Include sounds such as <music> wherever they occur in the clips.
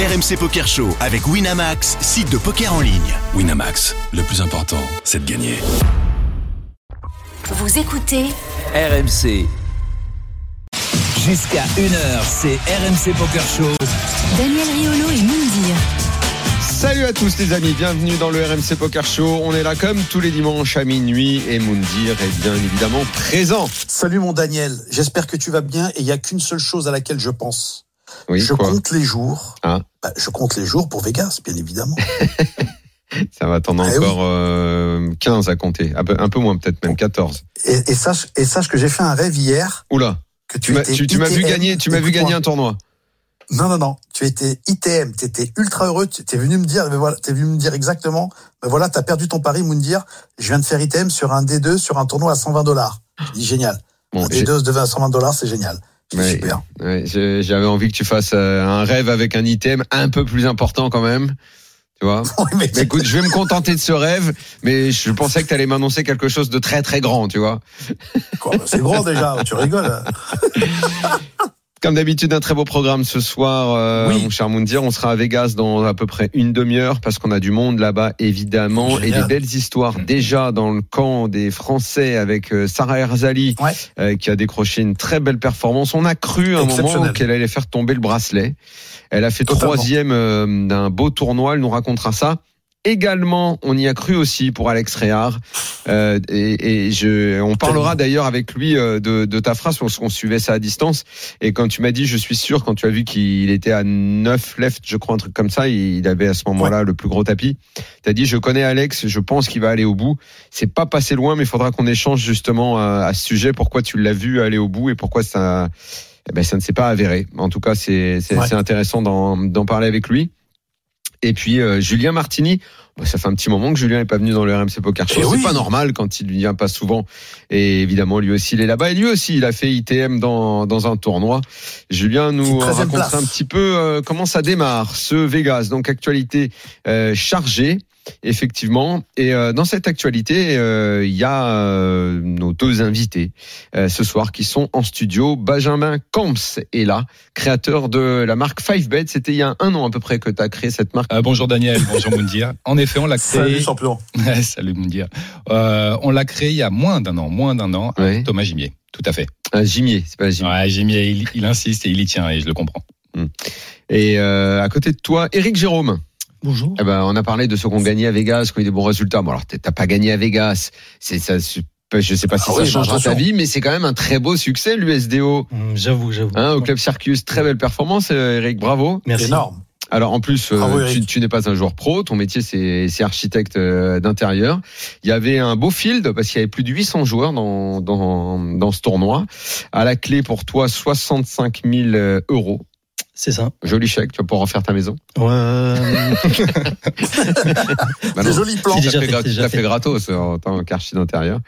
RMC Poker Show avec Winamax, site de poker en ligne. Winamax, le plus important, c'est de gagner. Vous écoutez RMC. Jusqu'à 1h, c'est RMC Poker Show. Daniel Riolo et Moundir. Salut à tous les amis, bienvenue dans le RMC Poker Show. On est là comme tous les dimanches à minuit et Moundir est bien évidemment présent. Salut mon Daniel, j'espère que tu vas bien et il n'y a qu'une seule chose à laquelle je pense. Oui, je compte les jours. Ah. Bah, je compte les jours pour Vegas, bien évidemment. <laughs> Ça va t'en Ah oui. encore euh, 15 à compter, un peu, un peu moins peut-être même 14. Et, et sache, et sache que j'ai fait un rêve hier Oula, que tu m'as tu, tu vu gagner, tu m'as vu gagner un tournoi. Non, non, non. Tu étais ITM, tu étais ultra heureux. Tu es venu me dire, mais voilà, venu me dire exactement, ben voilà, t'as perdu ton pari, Moundir. Je viens de faire ITM sur un D2 sur un tournoi à 120 dollars. Je dis génial. Bon, un j'ai- D2 se devait à 120 dollars, c'est génial. Ouais. super. ouais, j'avais envie que tu fasses euh, un rêve avec un item un peu plus important quand même. Tu vois <laughs> mais Mais écoute, je vais me contenter de ce rêve, mais je pensais que tu allais m'annoncer quelque chose de très très grand, tu vois. ben, c'est grand déjà. Tu rigoles. <laughs> Comme d'habitude, un très beau programme ce soir, euh, Oui. mon cher Moundir. On sera à Vegas dans à peu près une demi-heure parce qu'on a du monde là-bas, évidemment, et des belles histoires déjà dans le camp des Français avec euh, Sarah Erzali Ouais. euh, qui a décroché une très belle performance. On a cru à un moment qu'elle allait faire tomber le bracelet. Elle a fait Totalement. troisième euh, d'un beau tournoi. Elle nous racontera ça. Également, on y a cru aussi pour Alex Réard. Euh, et, et je, on parlera d'ailleurs avec lui euh, de, de ta phrase parce qu'on suivait ça à distance. Et quand tu m'as dit, je suis sûr, quand tu as vu qu'il était à 9 left, je crois, un truc comme ça, il avait à ce moment-là le plus gros tapis. Tu as dit, je connais Alex, je pense qu'il va aller au bout. C'est pas passé loin, mais il faudra qu'on échange justement à, à ce sujet, pourquoi tu l'as vu aller au bout et pourquoi ça, eh ben, ça ne s'est pas avéré. En tout cas, c'est Ouais. intéressant d'en parler avec lui. Et puis euh, Julien Martini, bah, ça fait un petit moment que Julien n'est pas venu dans le RMC Poker Show. Eh C'est pas normal quand il vient pas souvent. Et évidemment, lui aussi, il est là-bas. Et lui aussi, il a fait ITM dans, dans un tournoi. Julien nous C'est 13e racontera place. un petit peu euh, comment ça démarre, ce Vegas. Donc, actualité euh, chargée, effectivement. Et euh, dans cette actualité, euh, il y a euh, nos deux invités euh, ce soir qui sont en studio. Benjamin Camps est là, créateur de la marque 5bet. C'était il y a un an à peu près que tu as créé cette marque. Euh, bonjour Daniel, bonjour Moundir. En effet, on l'a créé. Salut champion. <laughs> Salut Moundir. Euh, on l'a créé il y a moins d'un an, moins d'un an, avec Ouais. Thomas Gimier. Tout à fait. Un gimier, c'est pas un gimier. Ouais, Gimier, il, il insiste et il y tient et je le comprends. Et euh, à côté de toi, Eric Jérôme. Bonjour. Eh ben, on a parlé de ceux qui ont gagné à Vegas, qui ont eu des bons résultats. Bon, alors t'as pas gagné à Vegas. C'est ça. Je sais pas si Ah ça oui, changera ta vie, mais c'est quand même un très beau succès, l'USDO. Hum, J'avoue, j'avoue. Hein, au club Circus, très belle performance, euh, Eric, bravo. Merci. Énorme. Alors en plus, euh, Bravo, tu, n'es pas un joueur pro, ton métier c'est c'est architecte euh, d'intérieur. Il y avait un beau field parce qu'il y avait plus de 800 joueurs dans, dans, dans ce tournoi. À la clé pour toi, 65 000 euros. C'est ça. Joli chèque, tu vas pouvoir refaire ta maison. Ouais. <laughs> C'est T'as déjà fait, fait, fait fait. gratos euh, en tant qu'archi d'intérieur.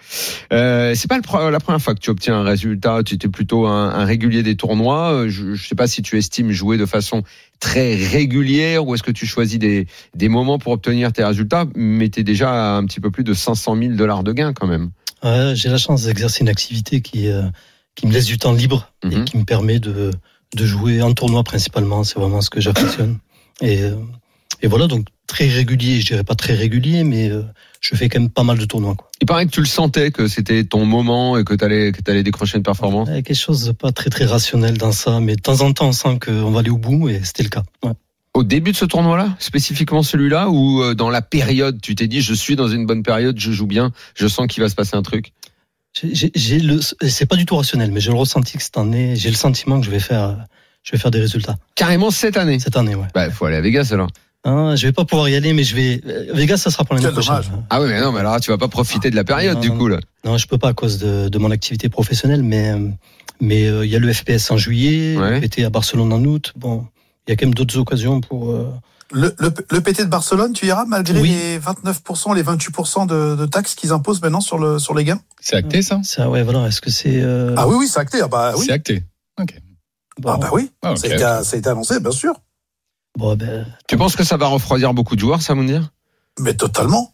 Euh, c'est pas le la première fois que tu obtiens un résultat. Tu étais plutôt un, un régulier des tournois. Euh, Je, je sais pas si tu estimes jouer de façon très régulière ou est-ce que tu choisis des, des moments pour obtenir tes résultats, mais t'es déjà à un petit peu plus de 500 000 dollars de gains quand même. ouais, J'ai la chance d'exercer une activité qui, euh, qui me laisse du temps libre Mhm. et qui me permet de, de jouer en tournoi principalement. C'est vraiment ce que j'affectionne. Et, euh, et voilà, donc très régulier. Je dirais pas très régulier, mais euh, je fais quand même pas mal de tournois. Quoi. Il paraît que tu le sentais que c'était ton moment et que t'allais que t'allais décrocher une performance. Il y a quelque chose de pas très très rationnel dans ça, mais de temps en temps on sent qu'on va aller au bout et c'était le cas. Ouais. Au début de ce tournoi-là, spécifiquement celui-là, ou euh, dans la période, tu t'es dit je suis dans une bonne période, je joue bien, je sens qu'il va se passer un truc? J'ai- J'ai j'ai le, c'est pas du tout rationnel, mais j'ai le ressenti que cette année, j'ai le sentiment que je vais faire, je vais faire des résultats Carrément cette année. cette année, ouais. Bah, faut aller à Vegas alors. Hein, je vais pas pouvoir y aller, mais je vais. euh, Vegas, ça sera pour l'année prochaine. dommage. Ah oui, mais non, mais alors tu vas pas profiter de la période Non, du non, coup là. Non, je peux pas à cause de, de mon activité professionnelle, mais mais euh, il y a le FPS en juillet, Ouais. le PT à Barcelone en août. Bon, il y a quand même d'autres occasions pour. euh, Le, le, le PT de Barcelone, tu iras malgré Oui. les 29%, les 28% de, de taxes qu'ils imposent maintenant sur, le, sur les gains C'est acté ça? Ça, ouais, voilà. Est-ce que c'est. euh, Ah oui, oui, c'est acté. Ah bah oui. C'est acté. Ok. bon, Ah bah oui, Ah, ok, ça, a été, ça a été annoncé, bien sûr. bon, ben, Tu penses que ça va refroidir beaucoup de joueurs, ça, Mounir? Mais totalement.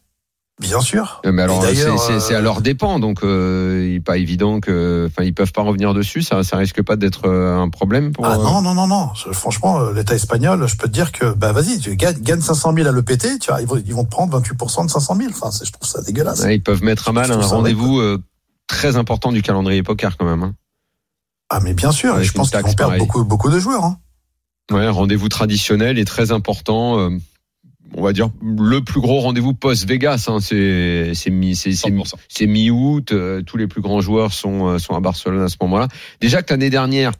Bien sûr. Euh, Mais alors, c'est à euh, leur dépend, donc euh, il n'est pas évident que, enfin, ils peuvent pas revenir dessus. Ça, ça risque pas d'être un problème pour. Ah non, non, non, non. Franchement, l'État espagnol, je peux te dire que, bah vas-y, tu gagnes, gagnes 500 000 à l'EPT, tu vois, ils vont, ils vont te prendre 28% de 500 000. Enfin, je trouve ça dégueulasse. ouais, ils peuvent mettre à mal un rendez-vous euh, très important du calendrier poker quand même. hein. Ah, mais bien sûr, et Avec je pense qu'ils vont perdre pareille. beaucoup, beaucoup de joueurs. Hein. Ouais, un rendez-vous traditionnel et très important. euh, on va dire le plus gros rendez-vous post-Vegas. Hein, c'est c'est mi c'est c'est mi- 100%. c'est mi-août. euh, tous les plus grands joueurs sont euh, sont à Barcelone à ce moment-là. Déjà que l'année dernière,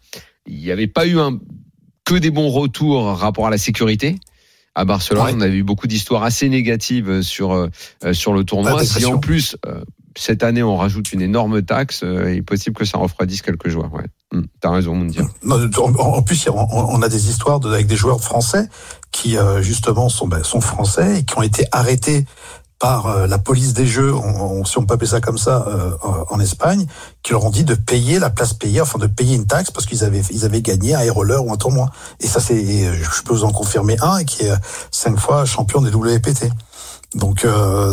il n'y avait pas eu un que des bons retours rapport à la sécurité. À Barcelone, Ouais. on avait eu beaucoup d'histoires assez négatives sur euh, sur le tournoi. Si en plus euh, cette année on rajoute une énorme taxe, il est possible que ça refroidisse quelques joueurs. Ouais, Hum, t'as raison, Moundir. Non, en, en plus, on, on a des histoires de, avec des joueurs français qui, euh, justement, sont, ben, sont français et qui ont été arrêtés par euh, la police des jeux, si on peut appeler ça comme ça, euh, en Espagne, qui leur ont dit de payer la place payée, enfin de payer une taxe parce qu'ils avaient ils avaient gagné un roller ou un tournoi. Et ça, c'est, je peux vous en confirmer un qui est cinq fois champion des WPT. Donc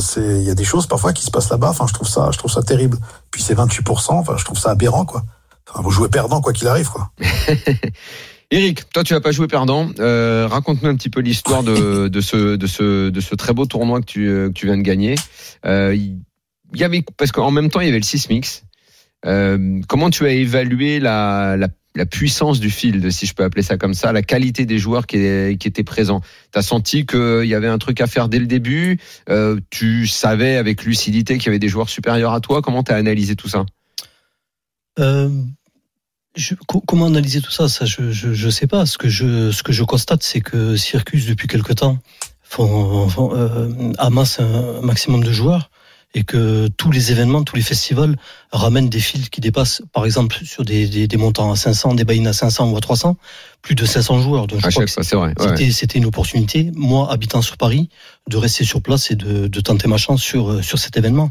c'est, il y a des choses parfois qui se passent là-bas. Enfin, je trouve ça, je trouve ça terrible. Puis c'est 28 Enfin, je trouve ça aberrant, quoi. Enfin, vous jouez perdant quoi qu'il arrive, quoi. <laughs> Eric, toi tu vas pas jouer perdant. Euh, Raconte-nous un petit peu l'histoire de, <laughs> de ce de ce de ce très beau tournoi que tu euh, que tu viens de gagner. Euh, Il y avait parce qu'en même temps il y avait le Sismix. Euh, comment tu as évalué la, la la puissance du field, si je peux appeler ça comme ça, la qualité des joueurs qui, qui étaient présents? Tu as senti qu'il y avait un truc à faire dès le début? Euh, tu savais avec lucidité qu'il y avait des joueurs supérieurs à toi? Comment tu as analysé tout ça? Euh, je- comment analyser tout ça? Ça, je, je, je sais pas. Ce que je, ce que je constate, c'est que Circus, depuis quelque temps, font, font, euh, amasse un maximum de joueurs et que tous les événements, tous les festivals ramènent des fils qui dépassent, par exemple, sur des, des, des montants à 500, des buy-in à 500 ou à 300, plus de 500 joueurs. Donc, je À crois chaque fois. Ouais. c'était une opportunité, moi, habitant sur Paris, de rester sur place et de, de tenter ma chance sur, euh, sur cet événement.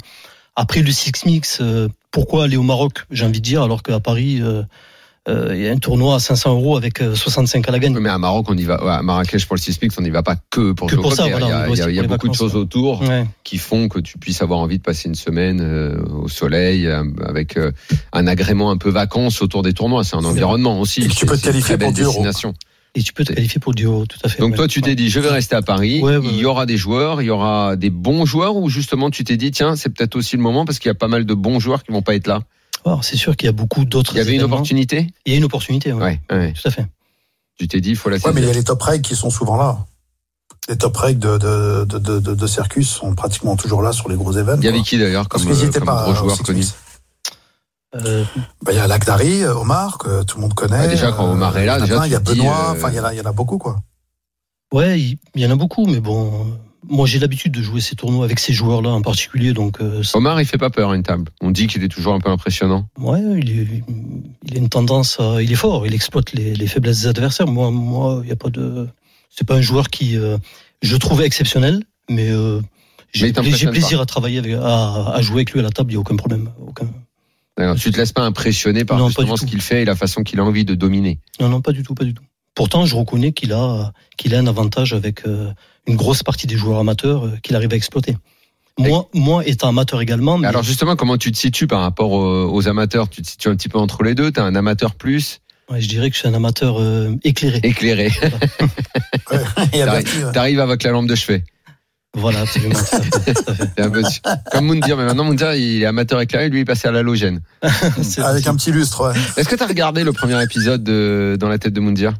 Après le Six Mix, euh, pourquoi aller au Maroc, j'ai envie de dire, alors qu'à Paris, euh, euh, il y a un tournoi à 500 euros avec euh, 65 à la gagne. Mais à Maroc, on y va. à Marrakech pour le Sismix, on n'y va pas que pour Que jouer au pour ça, on il y a, y a- y a beaucoup de choses ouais. autour Ouais. qui font que tu puisses avoir envie de passer une semaine euh, au soleil euh, avec euh, un agrément un peu vacances autour des tournois. C'est un environnement aussi. Et tu peux te qualifier pour du. Et tu peux te qualifier pour du haut, tout à fait. Donc ouais. toi, tu t'es dit, je vais rester à Paris. Ouais, ouais, il y aura des joueurs, il y aura des bons joueurs, ou justement tu t'es dit, tiens, c'est peut-être aussi le moment parce qu'il y a pas mal de bons joueurs qui vont pas être là? C'est sûr qu'il y a beaucoup d'autres. Il y avait une opportunité. Il y a une opportunité, ouais. Ouais, ouais. Tout à fait. Tu t'es dit, il faut la Ouais, mais il y saisir. a les top regs qui sont souvent là. Les top regs de, de, de, de, de, de Circus sont pratiquement toujours là sur les gros événements. Il y avait qui d'ailleurs comme, Parce euh, comme pas gros au joueurs Six connus Mix. Euh, Bah, il y a Lagdari, euh, Omar, que tout le monde connaît. Ouais, déjà, quand Omar est là, il y en a déjà, plein, tu il y a Benoît, euh, enfin, il y en a, il y en a beaucoup, quoi. ouais, il y en a beaucoup, mais bon, euh, moi j'ai l'habitude de jouer ces tournois avec ces joueurs-là en particulier, donc euh, ça- Omar, il fait pas peur à une table. On dit qu'il est toujours un peu impressionnant. Ouais, il, est, il a une tendance à, il est fort, il exploite les, les faiblesses des adversaires. Moi, moi, il y a pas de, c'est pas un joueur qui, euh, je trouvais exceptionnel, mais euh, j'ai plaisir à travailler avec, à, à jouer avec lui à la table, il y a aucun problème, aucun. Alors, tu te laisses pas impressionner par Non, pas justement ce qu'il fait et la façon qu'il a envie de dominer. Non, non, pas du tout, pas du tout. Pourtant, je reconnais qu'il a, qu'il a un avantage avec euh, une grosse partie des joueurs amateurs euh, qu'il arrive à exploiter. Moi, moi, étant amateur également, mais Alors justement, comment tu te situes par rapport aux, aux amateurs? Tu te situes un petit peu entre les deux? T'es un amateur plus? Ouais, je dirais que je suis un amateur euh, éclairé. éclairé. <laughs> <laughs> Il y a T'arrives Bertie, ouais. t'arrives avec la lampe de chevet. Voilà, absolument. fait, fait. <laughs> Un peu comme Moundir, mais maintenant Moundir, il est amateur éclairé, lui il est passé à l'halogène. Avec un petit lustre, ouais. Est-ce que tu as regardé le premier épisode de Dans la tête de Moundir?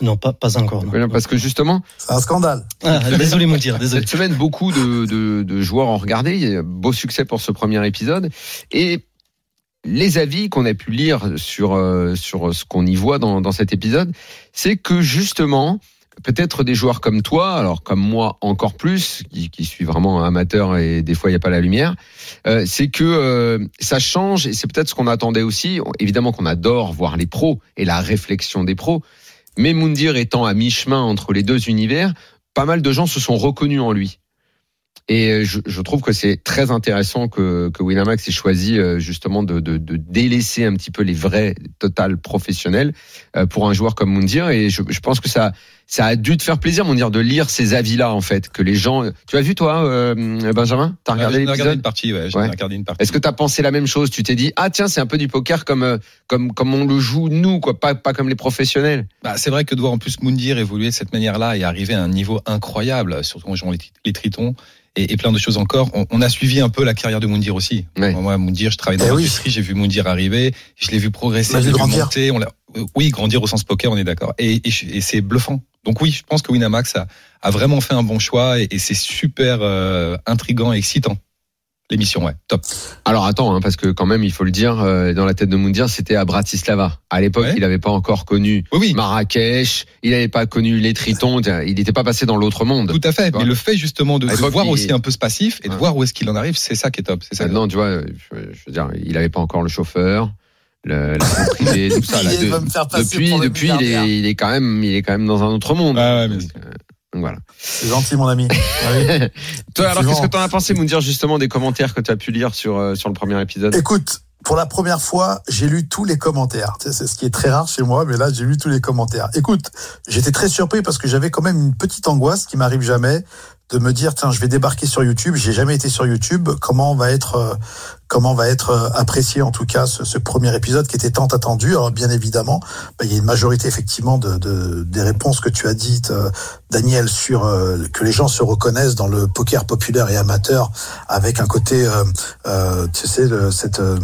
Non, pas, pas encore. non. Parce que justement, C'est un scandale. Ah, désolé, mon dire, désolé. Cette semaine, beaucoup de, de, de joueurs ont regardé. Il y a beau succès pour ce premier épisode. Et les avis qu'on a pu lire sur, euh, sur ce qu'on y voit dans, dans cet épisode, c'est que justement, peut-être des joueurs comme toi, alors comme moi encore plus, qui, qui suis vraiment amateur et des fois il n'y a pas la lumière, euh, c'est que euh, ça change et c'est peut-être ce qu'on attendait aussi. Évidemment qu'on adore voir les pros et la réflexion des pros, mais Moundir étant à mi-chemin entre les deux univers, pas mal de gens se sont reconnus en lui. Et je, je trouve que c'est très intéressant que, que Winamax ait choisi euh, justement de, de, de délaisser un petit peu les vrais total professionnels euh, pour un joueur comme Moundir. Et je, je pense que ça, ça a dû te faire plaisir, mon dire, de lire ces avis-là, en fait, que les gens. Tu as vu toi, euh, Benjamin? T'as regardé l'épisode? une partie, ouais. Ouais. regardé une partie. Est-ce que t'as pensé la même chose? Tu t'es dit ah tiens c'est un peu du poker comme euh, comme comme on le joue nous quoi, pas pas comme les professionnels. Bah, c'est vrai que de voir en plus Moundir évoluer de cette manière-là et arriver à un niveau incroyable, surtout en jouant les, les tritons et, et plein de choses encore. On, on a suivi un peu la carrière de Moundir aussi. Ouais. Moi, Moundir, je travaille dans Eh oui. l'industrie, j'ai vu Moundir arriver, je l'ai vu progresser, je l'ai vu grandir. monter. On l'a- euh, oui, grandir au sens poker, on est d'accord. Et, et, c'est bluffant. Donc oui, je pense que Winamax a, a vraiment fait un bon choix et, et c'est super euh, intrigant et excitant. L'émission, ouais, top. Alors attends hein, parce que quand même il faut le dire euh, dans la tête de Moundir c'était à Bratislava. À l'époque Ouais. il n'avait pas encore connu Oui, oui, Marrakech, il n'avait pas connu les Tritons, il n'était pas passé dans l'autre monde. tout à fait. Mais le fait justement de, voir il- aussi un peu ce passif et de Ouais. voir où est-ce qu'il en arrive, c'est ça qui est top. C'est ça. Maintenant tu vois, je, je veux dire il n'avait pas encore le chauffeur, le, la <laughs> vie privée, tout ça. Là, Il de- va me faire passer depuis depuis il est, il est quand même il est quand même dans un autre monde. Ouais, ouais, mais donc, euh, donc voilà. C'est gentil, mon ami. <laughs> Ah oui. Toi alors qu'est-ce que t'en as pensé Moundir justement des commentaires que tu as pu lire sur euh, sur le premier épisode? Écoute, pour la première fois, j'ai lu tous les commentaires. C'est ce qui est très rare chez moi, mais là, j'ai lu tous les commentaires. Écoute, j'étais très surpris parce que j'avais quand même une petite angoisse qui m'arrive jamais de me dire tiens, je vais débarquer sur YouTube. J'ai jamais été sur YouTube. Comment va être euh, comment va être euh, apprécié en tout cas ce, ce premier épisode qui était tant attendu. Alors bien évidemment, bah, il y a une majorité effectivement de, de- des réponses que tu as dites, euh, Daniel, sur euh, que les gens se reconnaissent dans le poker populaire et amateur avec un côté, euh, euh, tu sais, le- cette euh,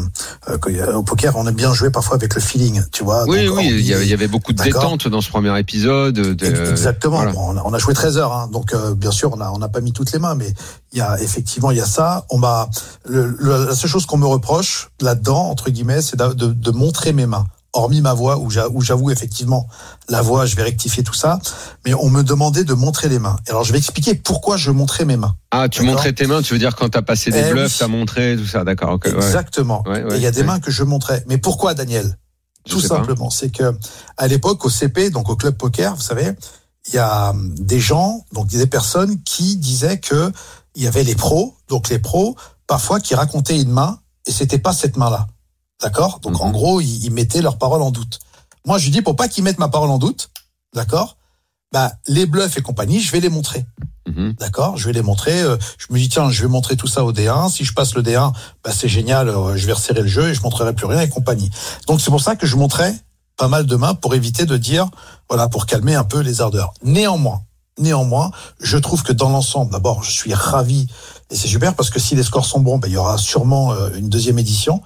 au poker, on aime bien jouer parfois avec le feeling, tu vois. Oui, Donc, oui, il y avait- il y avait beaucoup de détente dans ce premier épisode. de- Exactement. voilà. Bon, on, a, on a joué 13 heures, hein, donc euh, bien sûr, on a on n'a pas mis toutes les mains, mais il y a effectivement il y a ça. On m'a le- le- la seule chose qu'on me reproche là-dedans entre guillemets, c'est de, de montrer mes mains. Hormis ma voix, où j'a- où j'avoue effectivement la voix, je vais rectifier tout ça, mais on me demandait de montrer les mains. Alors je vais expliquer pourquoi je montrais mes mains. Ah, tu montrais tes mains, tu veux dire quand t'as passé des Eh bluffs, oui. t'as montré tout ça, d'accord. Exactement. Ouais, ouais, Et il y a des ouais. mains que je montrais. Mais pourquoi, Daniel? Je Tout simplement, c'est que à l'époque au CP, donc au club poker, vous savez, il y a hum, des gens, donc des personnes qui disaient que il y avait les pros, donc les pros parfois qui racontaient une main et c'était pas cette main-là, d'accord? Donc en Mhm. gros, ils, ils mettaient leur parole en doute. Moi, je lui dis pour pas qu'ils mettent ma parole en doute, d'accord? Bah les bluffs et compagnie, je vais les montrer. Mhm. D'accord, je vais les montrer. euh, Je me dis tiens, je vais montrer tout ça au D1. Si je passe le D1, bah c'est génial. euh, Je vais resserrer le jeu et je montrerai plus rien et compagnie. Donc c'est pour ça que je montrais pas mal de mains pour éviter de dire voilà pour calmer un peu les ardeurs. Néanmoins, néanmoins, je trouve que dans l'ensemble, d'abord, je suis ravi et c'est super parce que si les scores sont bons, bah, il y aura sûrement euh, une deuxième édition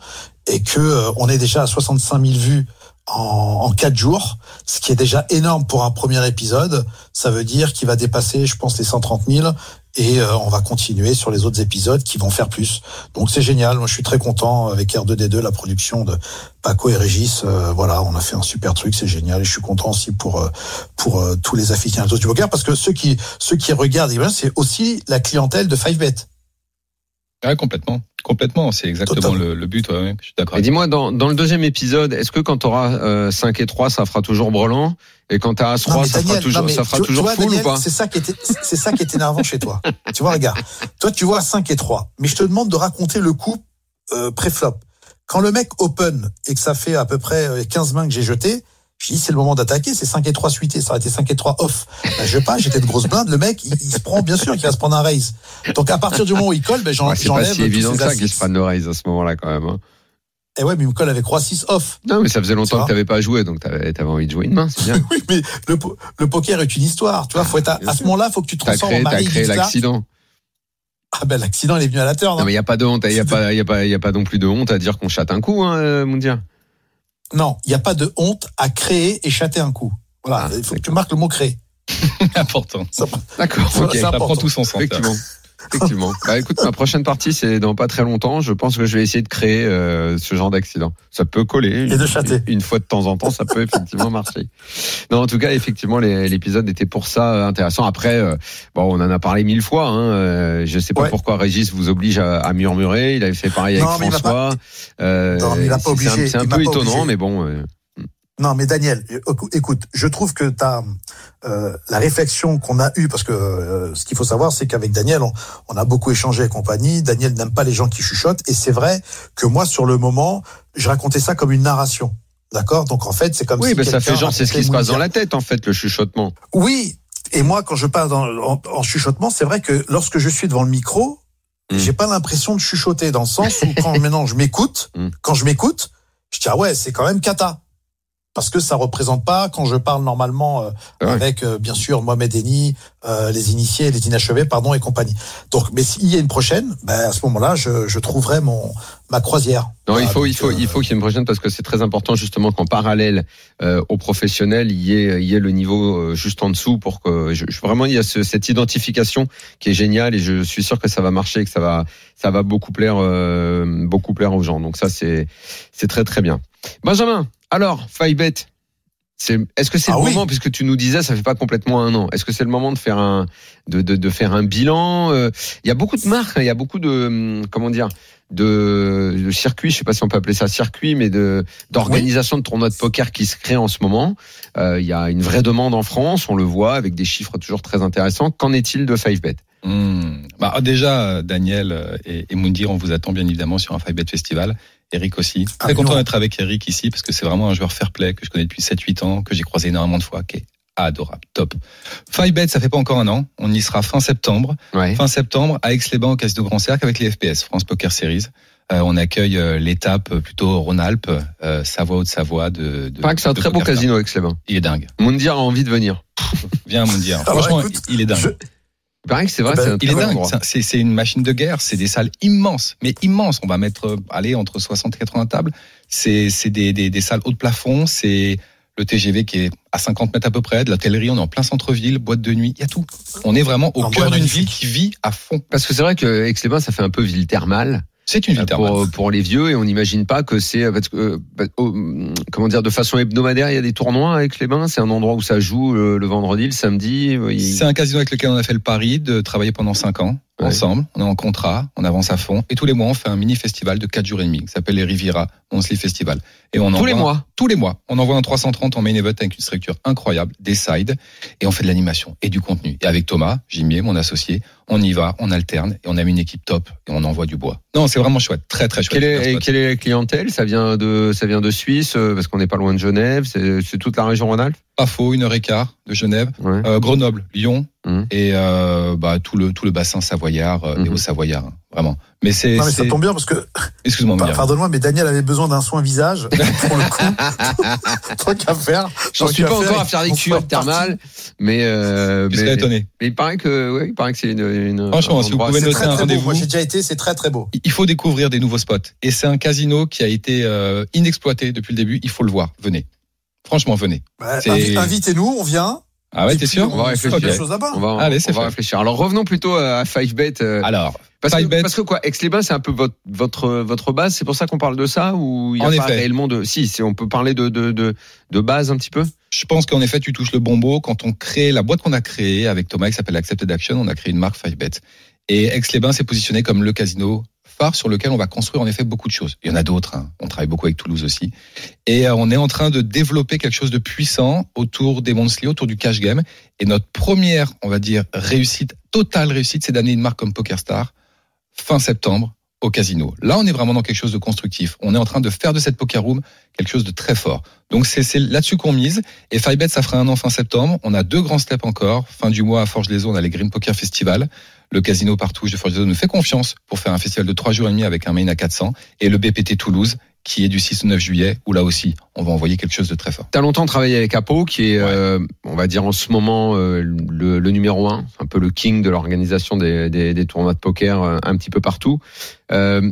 et que euh, on est déjà à 65 000 vues en, en quatre jours, ce qui est déjà énorme pour un premier épisode. Ça veut dire qu'il va dépasser, je pense, les 130 000 et euh, on va continuer sur les autres épisodes qui vont faire plus. Donc c'est génial. Moi, je suis très content avec R2D2, la production de Paco et Régis. Euh, voilà, on a fait un super truc, c'est génial. Et je suis content aussi pour euh, pour euh, tous les aficionados du poker parce que ceux qui ceux qui regardent, eh bien, c'est aussi la clientèle de 5bet. Ouais, complètement. Complètement. C'est exactement le, le but. Ouais, ouais, je suis d'accord. Et dis-moi, dans, dans le deuxième épisode, est-ce que quand tu auras 5 et 3, ça fera toujours brelan Et quand tu as As 3, Non, mais ça fera Daniel, toujours, non, mais ça fera tu- tu toujours vois, full Daniel, ou pas? C'est ça qui était, c'est ça qui est énervant chez toi. <laughs> Tu vois, regarde. Toi, tu vois 5 et 3. Mais je te demande de raconter le coup, euh, pré-flop. Quand le mec open et que ça fait à peu près euh, 15 mains que j'ai jeté, je dis c'est le moment d'attaquer, c'est 5 et 3 suité, ça aurait été 5 et 3 off. Ben, je pas, j'étais de grosse blinde, le mec, il, il se prend, bien sûr qu'il va se prendre un raise. Donc à partir du moment où il colle, ben, j'en, Ouais, C'est j'enlève pas si évident ça qu'il se prenne le raise à ce moment-là quand même. hein. Et ouais, mais il me colle avec Roi 6 off. Non, mais ça faisait Tu longtemps que t'avais pas joué, donc t'avais avais envie de jouer une main, c'est bien. <laughs> Oui, mais le, po- le poker est une histoire, tu vois, faut être à, à ce moment-là, faut que tu te transformes en créé, t'as créé l'accident. Ah ben l'accident il est venu à la turn. Non, mais il y a pas de honte, il y a y a pas, il y a pas non plus de honte à dire qu'on chatte un coup, hein, euh, Moundir. Non, il n'y a pas de honte à créer et chatter un coup. Voilà, Ah, il faut que tu marques le mot créer. <laughs> important. D'accord, Ça- prend tout son sens. Effectivement. Effectivement. Bah écoute, ma prochaine partie c'est dans pas très longtemps. Je pense que je vais essayer de créer euh, ce genre d'accident. Ça peut coller. Et de chatter. Une fois de temps en temps, ça peut effectivement marcher. Non, en tout cas, effectivement, l'épisode était pour ça euh, intéressant. Après, euh, bon, on en a parlé mille fois. Hein, euh, je sais pas Ouais. pourquoi Régis vous oblige à, à murmurer. Il avait fait pareil avec Non, François. Euh, Non, mais il pas c'est- c'est un- obligé. C'est un, peu étonnant, obligé. mais bon. Euh, Non, mais Daniel, écou- écoute, je trouve que t'as euh, la réflexion qu'on a eue, parce que euh, ce qu'il faut savoir, c'est qu'avec Daniel, on, on a beaucoup échangé et compagnie. Daniel n'aime pas les gens qui chuchotent, et c'est vrai que moi, sur le moment, je racontais ça comme une narration. D'accord? Donc en fait, c'est comme Oui, si mais ça fait genre, c'est ce qui se passe dans la tête, en fait, le chuchotement. Oui, et moi, quand je parle en, en chuchotement, c'est vrai que lorsque je suis devant le micro, Mm. j'ai pas l'impression de chuchoter dans le sens où quand <laughs> maintenant je m'écoute, Mm. quand je m'écoute, je dis ah ouais, c'est quand même cata. Parce que ça représente pas quand je parle normalement euh, Ouais. avec euh, bien sûr Mohamed Eni, euh, les initiés, les inachevés, pardon et compagnie. Donc, mais s'il y a une prochaine, ben à ce moment-là, je, je trouverai mon ma croisière. Non, il faut, il faut, euh, il faut qu'il y ait une prochaine parce que c'est très important justement qu'en parallèle euh, aux professionnels, il y ait, il y ait le niveau euh, juste en dessous pour que je, je- vraiment il y a ce- cette identification qui est géniale et je suis sûr que ça va marcher, que ça va, ça va beaucoup plaire, euh, beaucoup plaire aux gens. Donc ça c'est, c'est très très bien. Benjamin, alors Faibet, c'est, est-ce que c'est Ah le oui. moment puisque tu nous disais ça fait pas complètement un an, est-ce que c'est le moment de faire un, de, de, de faire un bilan euh, Il y a beaucoup de marques, hein, il y a beaucoup de, hum, comment dire de, de circuits, je sais pas si on peut appeler ça circuit, mais de d'organisation de tournois de poker qui se créent en ce moment. Euh, Il y a une vraie demande en France, on le voit avec des chiffres toujours très intéressants. Qu'en est-il de 5bet Hmm. Bah, déjà, Daniel euh, et, et Moundir, on vous attend bien évidemment sur un 5bet Festival. Eric aussi. Très Absolument. content d'être avec Eric ici parce que c'est vraiment un joueur fair play que je connais depuis 7-8 ans, que j'ai croisé énormément de fois, qui est adorable, top. 5bet, ça fait pas encore un an. On y sera fin septembre. Ouais. Fin septembre, à Aix-les-Bains, au Casino Grand Cercle, avec les FPS, France Poker Series. Euh, on accueille euh, l'étape euh, plutôt Rhône-Alpes, euh, Savoie-Haute-Savoie de, de. Paraît que c'est un très beau Poker casino avec les mains. Il est dingue. Moundir a envie de venir. Viens, Moundir. Ah bah, Franchement, écoute, il est dingue. je- Il paraît que c'est vrai, Ah bah, c'est Il est dingue. C'est- une machine de guerre. C'est des salles immenses, mais immenses. On va mettre, euh, allez, entre 60 et 80 tables. C'est c'est des, des, des salles haut de plafond. C'est le TGV qui est à 50 mètres à peu près. De l'hôtellerie, on est en plein centre-ville, boîte de nuit. Il y a tout. On est vraiment au cœur d'une ville qui vit à fond. Parce que c'est vrai que Aix-les-Bains, ça fait un peu ville thermale. C'est une ville pour, thermale. pour les vieux et on n'imagine pas que c'est euh, euh, bah, oh, comment dire de façon hebdomadaire il y a des tournois avec les bains c'est un endroit où ça joue le, le vendredi le samedi euh, il- C'est un casino avec lequel on a fait le pari de travailler pendant 5 ans Ouais. ensemble. On est en contrat, on avance à fond. Et tous les mois, on fait un mini festival de 4 jours et demi qui s'appelle les Riviera Monthly Festival. Et on tous les mois tous les mois. On envoie un 330 en main event avec une structure incroyable, des sides, et on fait de l'animation et du contenu. Et avec Thomas, Jimier, mon associé, on y va, on alterne, et on a une équipe top, et on envoie du bois. Non, c'est vraiment chouette, très très chouette. quelle est, quelle est la clientèle? Ça vient de ça vient de Suisse euh, parce qu'on n'est pas loin de Genève c'est toute la région Rhône-Alpes? Pas faux, une heure et quart de Genève, ouais. euh, Grenoble, Lyon, Mhm. et euh, bah, tout le tout le bassin savoyard, euh, Mhm. et au savoyard, hein, vraiment. Mais c'est, Non mais ça tombe bien parce que <laughs> excuse-moi. Pardonne-moi, mais Daniel avait besoin d'un soin visage <laughs> pour le coup. <laughs> Tant qu'à faire. J'en suis pas encore à faire des cures thermales mais euh, Tu mais, serais étonné. mais il paraît que ouais, il paraît que c'est une, une Franchement, un si vous pouvez noter très un rendez-vous. Moi j'ai déjà été, c'est très très beau. Il faut découvrir des nouveaux spots. Et c'est un casino qui a été euh, inexploité depuis le début. Il faut le voir. Venez. Franchement, venez. Invitez-nous, on vient. Ah ouais, t'es sûr On va réfléchir. on va, Allez, on va réfléchir. Alors revenons plutôt à 5bet. euh, Alors, Parce que, 5bet. parce que quoi, Aix-les-Bains, c'est un peu votre votre votre base. C'est pour ça qu'on parle de ça ou il y a En pas effet. réellement de. Si, on peut parler de de de, de base un petit peu. je pense qu'en effet, tu touches le bon mot. Quand on crée la boîte qu'on a créée avec Thomas, qui s'appelle Accepted Action, on a créé une marque 5bet. Et Aix-les-Bains s'est positionné comme le casino sur lequel on va construire en effet beaucoup de choses. Il y en a d'autres. hein. On travaille beaucoup avec Toulouse aussi. Et euh, on est en train de développer quelque chose de puissant autour des monthly, autour du cash game. Et notre première, on va dire, réussite, totale réussite, c'est d'amener une marque comme PokerStar fin septembre au casino. Là, on est vraiment dans quelque chose de constructif. On est en train de faire de cette poker room quelque chose de très fort. Donc c'est là-dessus qu'on mise. Et 5bet, ça fera un an fin septembre. On a deux grands steps encore. Fin du mois à Forges-les-Eaux, on a les Green Poker Festival. Le casino partout de Forges-les-Eaux nous fait confiance pour faire un festival de trois jours et demi avec un main à 400. Et le BPT Toulouse, qui est du 6 au 9 juillet, où là aussi, on va envoyer quelque chose de très fort. T'as longtemps travaillé avec Apo, qui est, Ouais. euh, on va dire en ce moment euh, le, le numéro un, un peu le king de l'organisation des, des, des tournois de poker euh, un petit peu partout. Euh,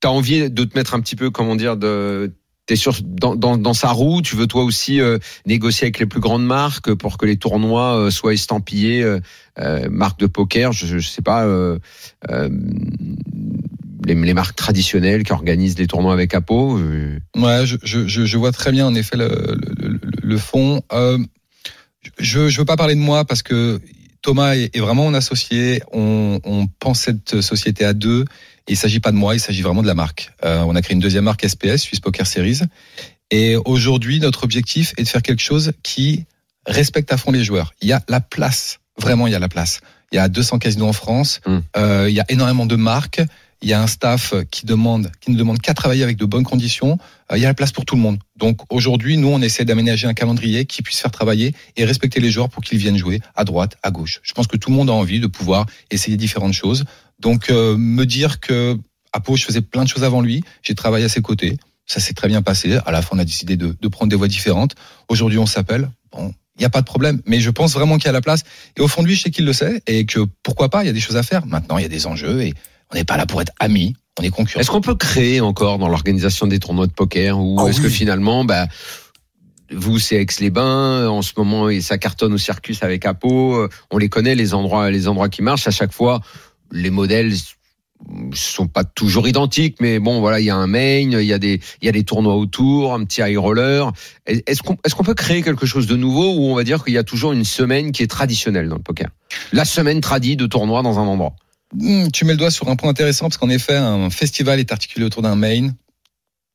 T'as envie de te mettre un petit peu, comment dire, de T'es sur dans, dans, dans sa roue, tu veux toi aussi euh, négocier avec les plus grandes marques pour que les tournois euh, soient estampillés euh, euh, marques de poker, je, je sais pas euh, les, les marques traditionnelles qui organisent les tournois avec Apo. Ouais, je, je, je vois très bien en effet le, le, le, le fond. Je je veux pas parler de moi parce que Thomas est, est vraiment mon associé. On, on pense cette société à deux. Il s'agit pas de moi, il s'agit vraiment de la marque. Euh, on a créé une deuxième marque SPS, Swiss Poker Series. Et aujourd'hui, notre objectif est de faire quelque chose qui respecte à fond les joueurs. Il y a la place, vraiment, il y a la place. Il y a 200 casinos en France. Mm. Euh, il y a énormément de marques. il y a un staff qui demande, qui ne demande qu'à travailler avec de bonnes conditions, euh, il y a la place pour tout le monde. Donc aujourd'hui, nous, on essaie d'aménager un calendrier qui puisse faire travailler et respecter les joueurs pour qu'ils viennent jouer à droite, à gauche. Je pense que tout le monde a envie de pouvoir essayer différentes choses. Donc euh, me dire que à Pau, je faisais plein de choses avant lui, j'ai travaillé à ses côtés, ça s'est très bien passé. À la fin, on a décidé de, de prendre des voies différentes. Aujourd'hui, on s'appelle. Bon, il n'y a pas de problème. Mais je pense vraiment qu'il y a la place. Et au fond de lui, je sais qu'il le sait et que pourquoi pas, il y a des choses à faire. Maintenant, il y a des enjeux et on n'est pas là pour être amis. On est concurrents. Est-ce qu'on peut créer encore dans l'organisation des tournois de poker ou Ah est-ce que finalement, bah, vous c'est Aix-les-Bains, en ce moment et ça cartonne au circus avec Apo, euh, on les connaît les endroits, les endroits qui marchent. À chaque fois, les modèles sont pas toujours identiques, mais bon voilà, il y a un main, il y a des, il y a des tournois autour, un petit high roller. Est-ce qu'on, est-ce qu'on peut créer quelque chose de nouveau ou on va dire qu'il y a toujours une semaine qui est traditionnelle dans le poker, la semaine tradie de tournoi dans un endroit. Hmm, tu mets le doigt sur un point intéressant parce qu'en effet, un festival est articulé autour d'un main.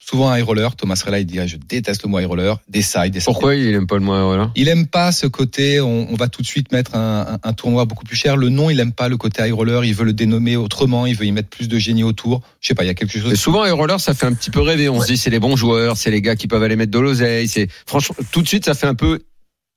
Souvent un high roller. Thomas Rella, il dit, ah, je déteste le mot high roller. Des sides, des sides. Pourquoi il aime pas le moins voilà Il aime pas ce côté, on, on va tout de suite mettre un, un- un tournoi beaucoup plus cher. Le nom, il aime pas le côté high roller, il veut le dénommer autrement, il veut y mettre plus de génie autour. Je sais pas, il y a quelque chose. Et souvent, les rollers, ça fait un petit peu rêver. On se dit, c'est les bons joueurs, c'est les gars qui peuvent aller mettre de l'oseille. C'est franchement, tout de suite, ça fait un peu.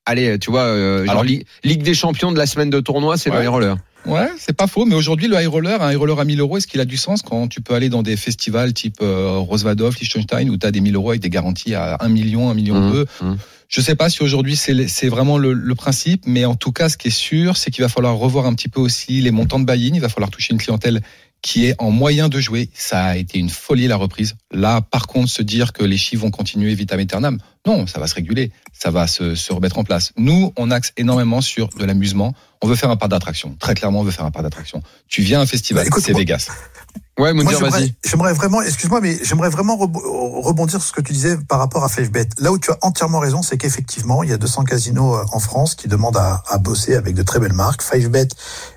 Allez, tu vois, euh, Alors- Ligue, Ligue des champions de la semaine de tournoi, c'est Ouais. le roller. Ouais, c'est pas faux, mais aujourd'hui, le high roller, un high roller à 1000 euros, est-ce qu'il a du sens quand tu peux aller dans des festivals type euh, Rosvadov, Liechtenstein, où tu as des 1000 euros avec des garanties à 1 million, 1 million Mmh, 2 mmh. Je sais pas si aujourd'hui c'est c'est vraiment le, le principe, mais en tout cas, ce qui est sûr, c'est qu'il va falloir revoir un petit peu aussi les montants de buy-in. Il va falloir toucher une clientèle qui est en moyen de jouer. Ça a été une folie la reprise. Là, par contre, se dire que les chiffres vont continuer vitam aeternam, non, ça va se réguler, ça va se, se remettre en place. Nous, on axe énormément sur de l'amusement. On veut faire un parc d'attraction. Très clairement, on veut faire un parc d'attraction. Tu viens à un festival, Bah, c'est Vegas. Ouais, Moi, Mounir, j'aimerais, vas-y. j'aimerais vraiment, excuse-moi, mais j'aimerais vraiment rebo- rebondir sur ce que tu disais par rapport à FaveBet. Là où tu as entièrement raison, c'est qu'effectivement, il y a 200 casinos euh, en France qui demandent à, à bosser avec de très belles marques. FaveBet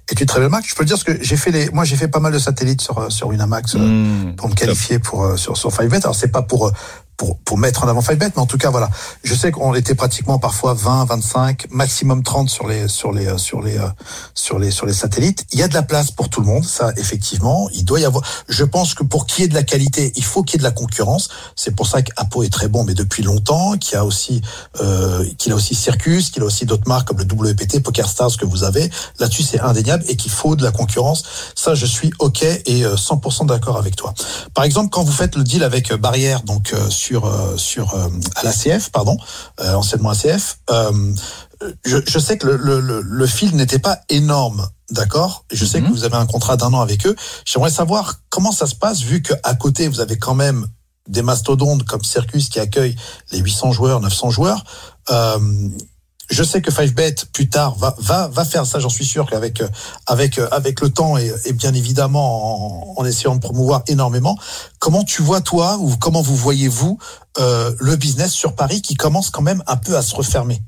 est une très belle marque. Je peux le dire parce que j'ai fait les, moi, j'ai fait pas mal de satellites sur, euh, sur Winamax euh, Mmh. pour me qualifier pour sur sur FiveBet. Alors c'est pas pour pour pour mettre en avant FiveBet, mais en tout cas voilà, je sais qu'on était pratiquement parfois 20, 25, maximum 30 sur les sur les euh, sur les euh, sur les sur les satellites. Il y a de la place pour tout le monde, ça effectivement, il doit y avoir. Je pense que pour qu'il y ait de la qualité, il faut qu'il y ait de la concurrence. C'est pour ça qu'Apo est très bon, mais depuis longtemps, qu'il y a aussi euh, qu'il a aussi Circus, qu'il a aussi d'autres marques comme le WPT, PokerStars que vous avez. Là-dessus, c'est indéniable et qu'il faut de la concurrence. Ça, je suis ok et euh, 100% d'accord avec toi. Par exemple, quand vous faites le deal avec euh, Barrière, donc euh, sur euh, sur euh, à l'ACF, pardon, euh, anciennement ACF, je, je sais que le, le, le, le fil n'était pas énorme, d'accord? Je sais Mhm. que vous avez un contrat d'un an avec eux. J'aimerais savoir comment ça se passe vu que à côté vous avez quand même des mastodontes comme Circus qui accueille les 800 joueurs, 900 joueurs. Euh, je sais que 5bet plus tard va va va faire ça, j'en suis sûr qu'avec euh, avec euh, avec le temps et, et bien évidemment en, en essayant de promouvoir énormément. Comment tu vois toi ou comment vous voyez vous euh, le business sur Paris qui commence quand même un peu à se refermer?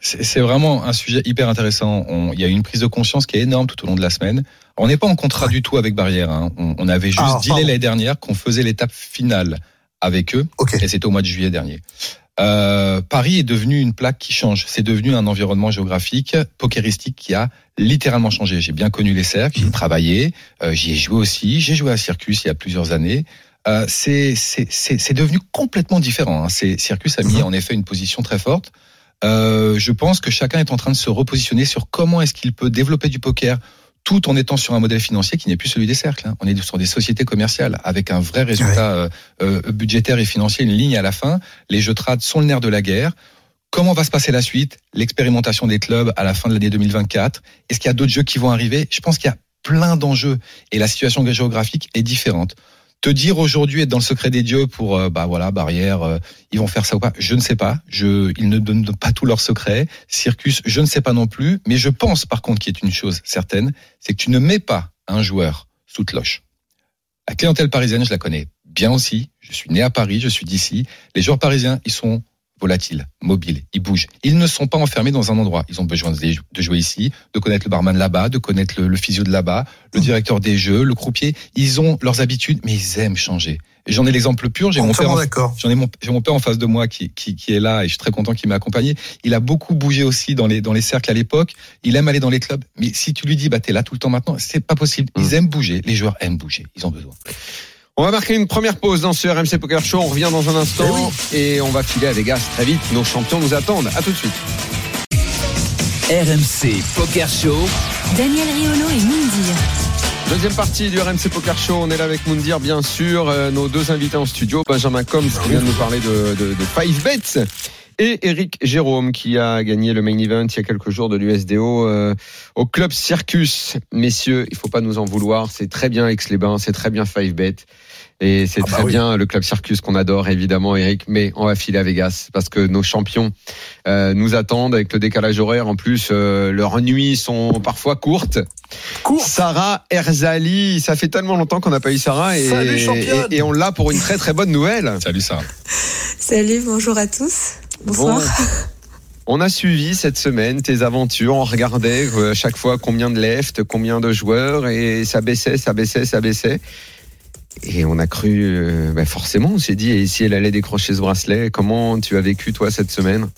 C'est vraiment un sujet hyper intéressant. On- Il y a eu une prise de conscience qui est énorme tout au long de la semaine. On n'est pas en contrat du tout avec Barrière. hein. On, on avait juste Ah, dealé l'année dernière qu'on faisait l'étape finale avec eux, et c'était au mois de juillet dernier. Euh, Paris est devenu une plaque qui change. C'est devenu un environnement géographique, pokeristique qui a littéralement changé. J'ai bien connu les cercles, j'y ai travaillé, euh, j'y ai joué aussi. J'ai joué à Circus il y a plusieurs années. Euh, c'est c'est c'est c'est devenu complètement différent. Hein. Circus a mis en effet une position très forte. Euh, je pense que chacun est en train de se repositionner sur comment est-ce qu'il peut développer du poker tout en étant sur un modèle financier qui n'est plus celui des cercles. hein. On est sur des sociétés commerciales avec un vrai résultat euh, euh, budgétaire et financier, une ligne à la fin. Les jeux trad sont le nerf de la guerre. Comment va se passer la suite? L'expérimentation des clubs à la fin de l'année 2024 Est-ce qu'il y a d'autres jeux qui vont arriver? Je pense qu'il y a plein d'enjeux et la situation géographique est différente. Te dire aujourd'hui être dans le secret des dieux pour euh, bah voilà barrière, euh, ils vont faire ça ou pas, je ne sais pas. Je, ils ne donnent pas tous leurs secrets. Circus, je ne sais pas non plus. Mais je pense par contre qu'il y a une chose certaine, c'est que tu ne mets pas un joueur sous cloche. La clientèle parisienne, je la connais bien aussi. Je suis né à Paris, je suis d'ici. Les joueurs parisiens, ils sont volatiles, mobiles, ils bougent. Ils ne sont pas enfermés dans un endroit. Ils ont besoin de jouer ici, de connaître le barman là-bas, de connaître le, le physio de là-bas, le directeur des jeux, le croupier. Ils ont leurs habitudes, mais ils aiment changer. J'en ai l'exemple pur. J'ai mon père, j'en ai mon, j'ai mon père en face de moi qui, qui, qui est là et je suis très content qu'il m'ait accompagné. Il a beaucoup bougé aussi dans les, dans les cercles à l'époque. Il aime aller dans les clubs. Mais si tu lui dis, bah, t'es là tout le temps maintenant, c'est pas possible. Ils Mm. aiment bouger. Les joueurs aiment bouger. Ils ont besoin. On va marquer une première pause dans ce RMC Poker Show. On revient dans un instant et on va filer à Vegas très vite. Nos champions nous attendent. À tout de suite. RMC Poker Show. Daniel Riolo et Moundir. Deuxième partie du RMC Poker Show. On est là avec Moundir, bien sûr. Euh, nos deux invités en studio, Benjamin Combs qui vient de nous parler de, de, de Five Bets. Et Eric Jérôme qui a gagné le main event il y a quelques jours de l'USDO euh, au club Circus. Messieurs, il faut pas nous en vouloir. C'est très bien Aix-les-Bains, c'est très bien Five Bet. Et c'est Ah bah très oui. bien le club Circus qu'on adore évidemment Eric, mais on va filer à Vegas parce que nos champions euh, nous attendent avec le décalage horaire. En plus, euh, leurs nuits sont parfois courtes. Sarah Erzali, ça fait tellement longtemps qu'on n'a pas eu Sarah et, Salut, et on l'a pour une très très bonne nouvelle. Salut Sarah. Salut, bonjour à tous. Bon. On a suivi cette semaine tes aventures, on regardait euh, chaque fois combien de left, combien de joueurs, et ça baissait, ça baissait, ça baissait. Et on a cru, euh, ben forcément, on s'est dit, et si elle allait décrocher ce bracelet, comment tu as vécu toi cette semaine?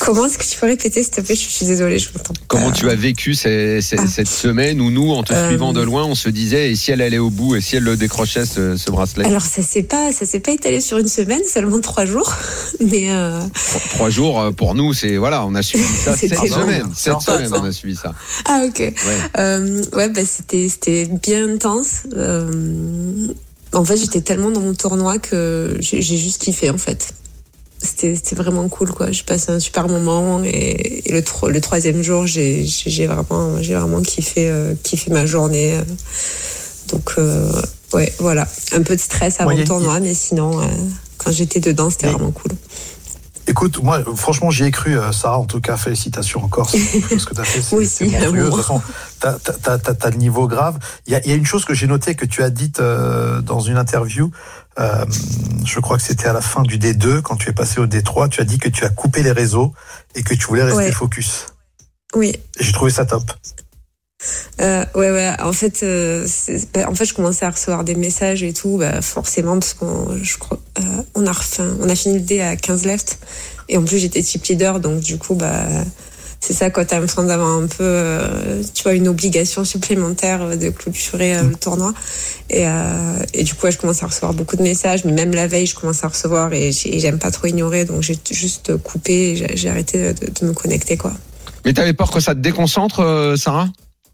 Comment est-ce que tu peux répéter, s'il te plaît? Je suis désolée, je m'entends. Comment tu as vécu ces- ces- Ah. cette semaine où nous, en te Euh. suivant de loin, on se disait, et si elle allait au bout, et si elle le décrochait ce, ce bracelet? Alors ça s'est pas, ça s'est pas étalé sur une semaine, seulement trois jours, <laughs> mais euh, Trois- Trois jours euh, pour nous, c'est voilà, on a suivi <laughs> ça C'est cette semaine. Cette semaine, on a suivi ça. ah ok. Ouais. Euh, ouais, bah c'était c'était bien intense. Euh, en fait, j'étais tellement dans mon tournoi que j'ai juste kiffé en fait. C'était vraiment cool quoi. J'ai passé un super moment et, et le tro- le troisième jour, j'ai vraiment j'ai vraiment kiffé euh, kiffé ma journée. Donc euh, ouais, voilà, un peu de stress avant Ouais, le tournoi, mais sinon euh, quand j'étais dedans, c'était vraiment cool. Écoute, moi, franchement, j'y ai cru, euh, Sarah. En tout cas, félicitations encore. <laughs> Ce que tu as fait. c'est- un monstrueux. De toute façon, t'as- t'as- t'as t'as- t'as le niveau grave. Il y a, il y a une chose que j'ai notée que tu as dite euh, dans une interview. euh, je crois que c'était à la fin du D2, quand tu es passé au D3. Tu as dit que tu as coupé les réseaux et que tu voulais rester Ouais. focus. Oui, J'ai trouvé ça top. Euh, ouais, ouais. En fait, euh, bah, en fait, je commençais à recevoir des messages et tout, bah, forcément, parce qu'on, je crois, euh, on a refait, on a fini le dé à 15 left, et en plus j'étais chip leader, donc du coup, bah, c'est ça quand t'as l'impression d'avoir un peu, euh, tu vois, une obligation supplémentaire euh, de clôturer euh, le tournoi, et, euh, et du coup, ouais, je commençais à recevoir beaucoup de messages, mais même la veille, je commençais à recevoir, et j'ai- et j'aime pas trop ignorer, donc j'ai juste coupé, j'ai- arrêté de, de me connecter, quoi. Mais t'avais peur que ça te déconcentre, Sarah?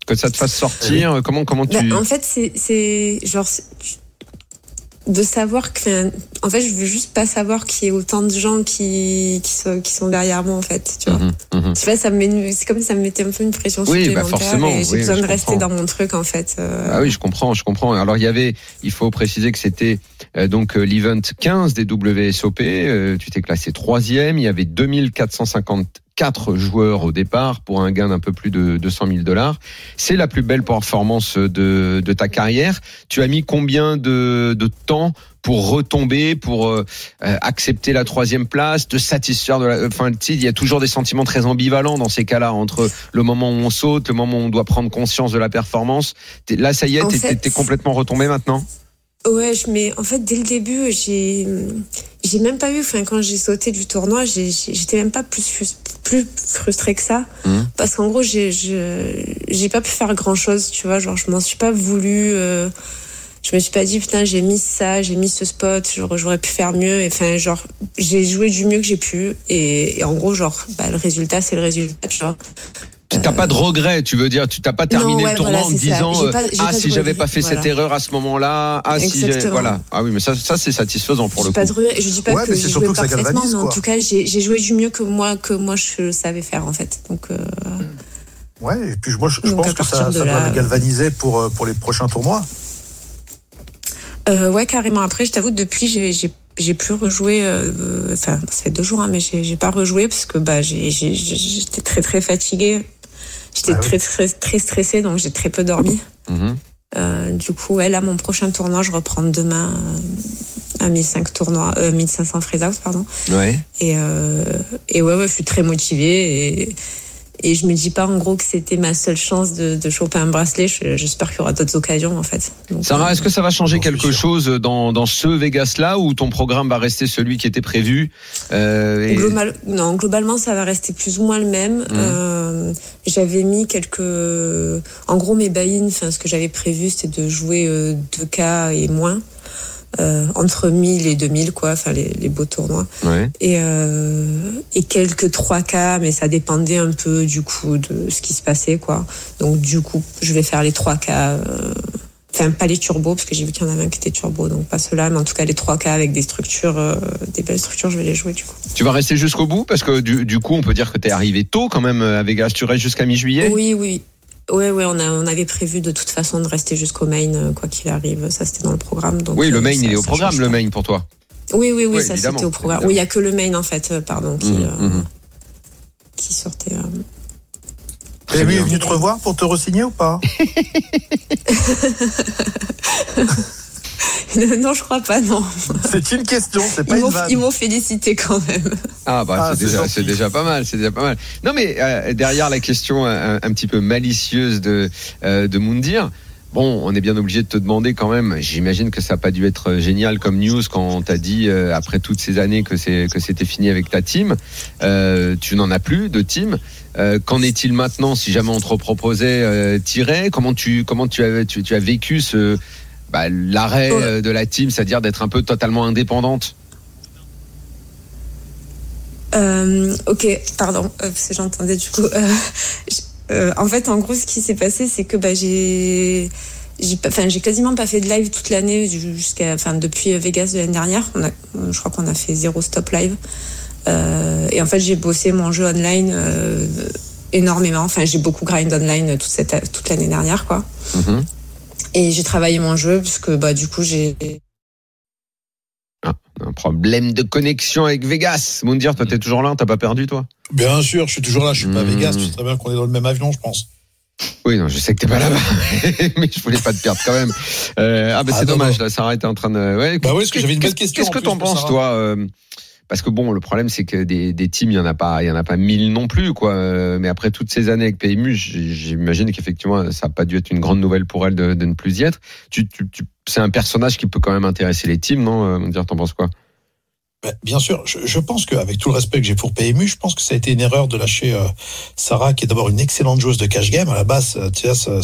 Que ça te fasse sortir Comment comment tu Bah, en fait, c'est- c'est genre de savoir que. En fait, je veux juste pas savoir qu'il y ait autant de gens qui qui sont, qui sont derrière moi, en fait. Tu vois. Mhm, mhm. Tu vois, ça me met- c'est comme si ça me mettait un peu une pression Oui, bah, supplémentaire forcément, et j'ai oui, besoin de rester comprends. dans mon truc, en fait. euh. Ah oui, je comprends, je comprends. Alors il y avait, il faut préciser que c'était euh, donc euh, l'event 15 des WSOP. euh, tu t'es classé troisième. Il y avait 2454 joueurs au départ pour un gain d'un peu plus de 200 000 dollars. C'est la plus belle performance de, de ta carrière. Tu as mis combien de, de temps pour retomber, pour euh, euh, accepter la troisième place, te satisfaire de la. Enfin, tu sais, il y a toujours des sentiments très ambivalents dans ces cas-là entre le moment où on saute, le moment où on doit prendre conscience de la performance. Là, ça y est, t'es fait, complètement retombé maintenant? Ouais, je, mais en fait, dès le début, j'ai, j'ai même pas eu, enfin, quand j'ai sauté du tournoi, j'étais même pas plus, plus frustrée que ça. Mhm. Parce qu'en gros, j'ai, j'ai pas pu faire grand chose, tu vois, genre, je m'en suis pas voulu, euh, je me suis pas dit, putain, j'ai mis ça, j'ai mis ce spot, genre, j'aurais pu faire mieux. Et enfin, genre, j'ai joué du mieux que j'ai pu. Et, et en gros, genre, bah, le résultat, c'est le résultat, tu vois. Tu t'as pas de regret, tu veux dire, tu t'as pas terminé ouais, le tournoi voilà, en te disant euh, pas- ah pas de si j'avais pas fait cette erreur à ce moment-là, ah si voilà. Ah oui, mais ça ça c'est satisfaisant pour le pas coup. de regret. Je dis pas Ouais, que j'ai surtout joué que parfaitement, mais en quoi. tout cas, j'ai joué du mieux que moi, que moi je savais faire, en fait. Donc, euh, Ouais, et puis moi, je, pense que ça, de ça là, va le galvaniser pour, euh, pour les prochains tournois. Euh, ouais, carrément. Après, je t'avoue, depuis, j'ai, j'ai, plus rejoué. euh, Enfin, ça fait deux jours, hein, mais j'ai, pas rejoué parce que bah, j'étais très très fatiguée. J'étais Ah oui. très très très stressée, donc j'ai très peu dormi. Mhm. Euh, du coup, ouais, là, mon prochain tournoi, je reprends demain euh, un 1005 tournoi, euh, 1500 freeze out, pardon. Ouais. Et, euh, et ouais, ouais, je suis très motivée et, et je me dis pas en gros que c'était ma seule chance de, de choper un bracelet. Je- J'espère qu'il y aura d'autres occasions en fait. Donc, Sarah, est-ce que ça va changer quelque sûr. chose dans, dans ce Vegas-là ou ton programme va rester celui qui était prévu euh, et- Global- non, globalement, ça va rester plus ou moins le même. Euh, j'avais mis quelques, en gros, mes buy-in, enfin, ce que j'avais prévu, c'était de jouer euh, 2K et moins, euh, entre 1000 et 2000, quoi, enfin, les, les beaux tournois. Ouais. Et, euh, et quelques 3K, mais ça dépendait un peu du coup de ce qui se passait, quoi. Donc, du coup, je vais faire les 3K. euh, Enfin, pas les turbos, parce que j'ai vu qu'il y en avait un qui était turbo, donc pas ceux-là, mais en tout cas les 3K avec des structures, des belles structures, je vais les jouer du coup. Tu vas rester jusqu'au bout parce que du, du coup, on peut dire que tu es arrivé tôt quand même à Vegas. Tu restes jusqu'à mi-juillet? Oui, oui. Ouais, ouais, on, a, on avait prévu de toute façon de rester jusqu'au main, euh, quoi qu'il arrive. Ça, c'était dans le programme. Donc, Oui, le euh, main, ça- il est au programme, le main pour toi. Oui, oui, oui, Oui, ça c'était au programme. Oui, il y a que le main, en fait, euh, pardon, qui, Mhm, euh, mhm. qui sortait. euh. Est venu te revoir pour te re-signer ou pas? <laughs> <laughs> non, je crois pas, non. C'est une question, c'est pas Ils une vanne. ils m'ont félicité quand même. Ah bah Ah, c'est déjà déjà pas mal, c'est déjà pas mal. Non mais euh, derrière la question un, un petit peu malicieuse de euh, de Moundir, bon, on est bien obligé de te demander quand même. J'imagine que ça n'a pas dû être génial comme news quand on t'a dit euh, après toutes ces années que c'est que c'était fini avec ta team. Euh, tu n'en as plus de team. Euh, Qu'en est-il maintenant si jamais on te reproposait euh, tirer? Comment tu comment tu as tu, tu as vécu ce bah, l'arrêt Ouais. euh, de la team, c'est-à-dire d'être un peu totalement indépendante Euh, ok, pardon, euh, parce que j'entendais du coup. euh, euh, en fait, en gros, ce qui s'est passé, c'est que bah, j'ai, enfin, j'ai quasiment pas fait de live toute l'année jusqu'à, enfin, depuis Vegas de l'année dernière. On a, je crois qu'on a fait zéro stop live. Et en fait, j'ai bossé mon jeu online énormément. Enfin, j'ai beaucoup grind online toute cette, toute l'année dernière, quoi. Mhm. Et j'ai travaillé mon jeu puisque bah du coup j'ai Un problème de connexion avec Vegas. Moundir, toi, t'es toujours là, t'as pas perdu, toi? Bien sûr, je suis toujours là, je suis pas à. Vegas, tu sais très bien qu'on est dans le même avion, je pense. Oui, non, je sais que t'es pas là-bas, <laughs> mais je voulais pas te perdre quand même. Euh, ah, bah Ah, c'est non, dommage, non. là, Sarah était en train de. Ouais, Bah oui, parce que j'avais une belle question, Qu'est-ce en que plus, t'en pour penses, Sarah. toi euh, Parce que bon, le problème, c'est que des, des teams, il y en a pas, il y en a pas mille non plus, quoi. Euh, Mais après toutes ces années avec PMU, j'imagine qu'effectivement, ça a pas dû être une grande nouvelle pour elle de, de ne plus y être. Tu, tu, tu- c'est un personnage qui peut quand même intéresser les teams, non euh, Moundir, t'en penses quoi? Bien sûr, je, je pense qu'avec tout le respect que j'ai pour PMU, je pense que ça a été une erreur de lâcher euh, Sarah, qui est d'abord une excellente joueuse de cash game. À la base, euh, tu vois, sa,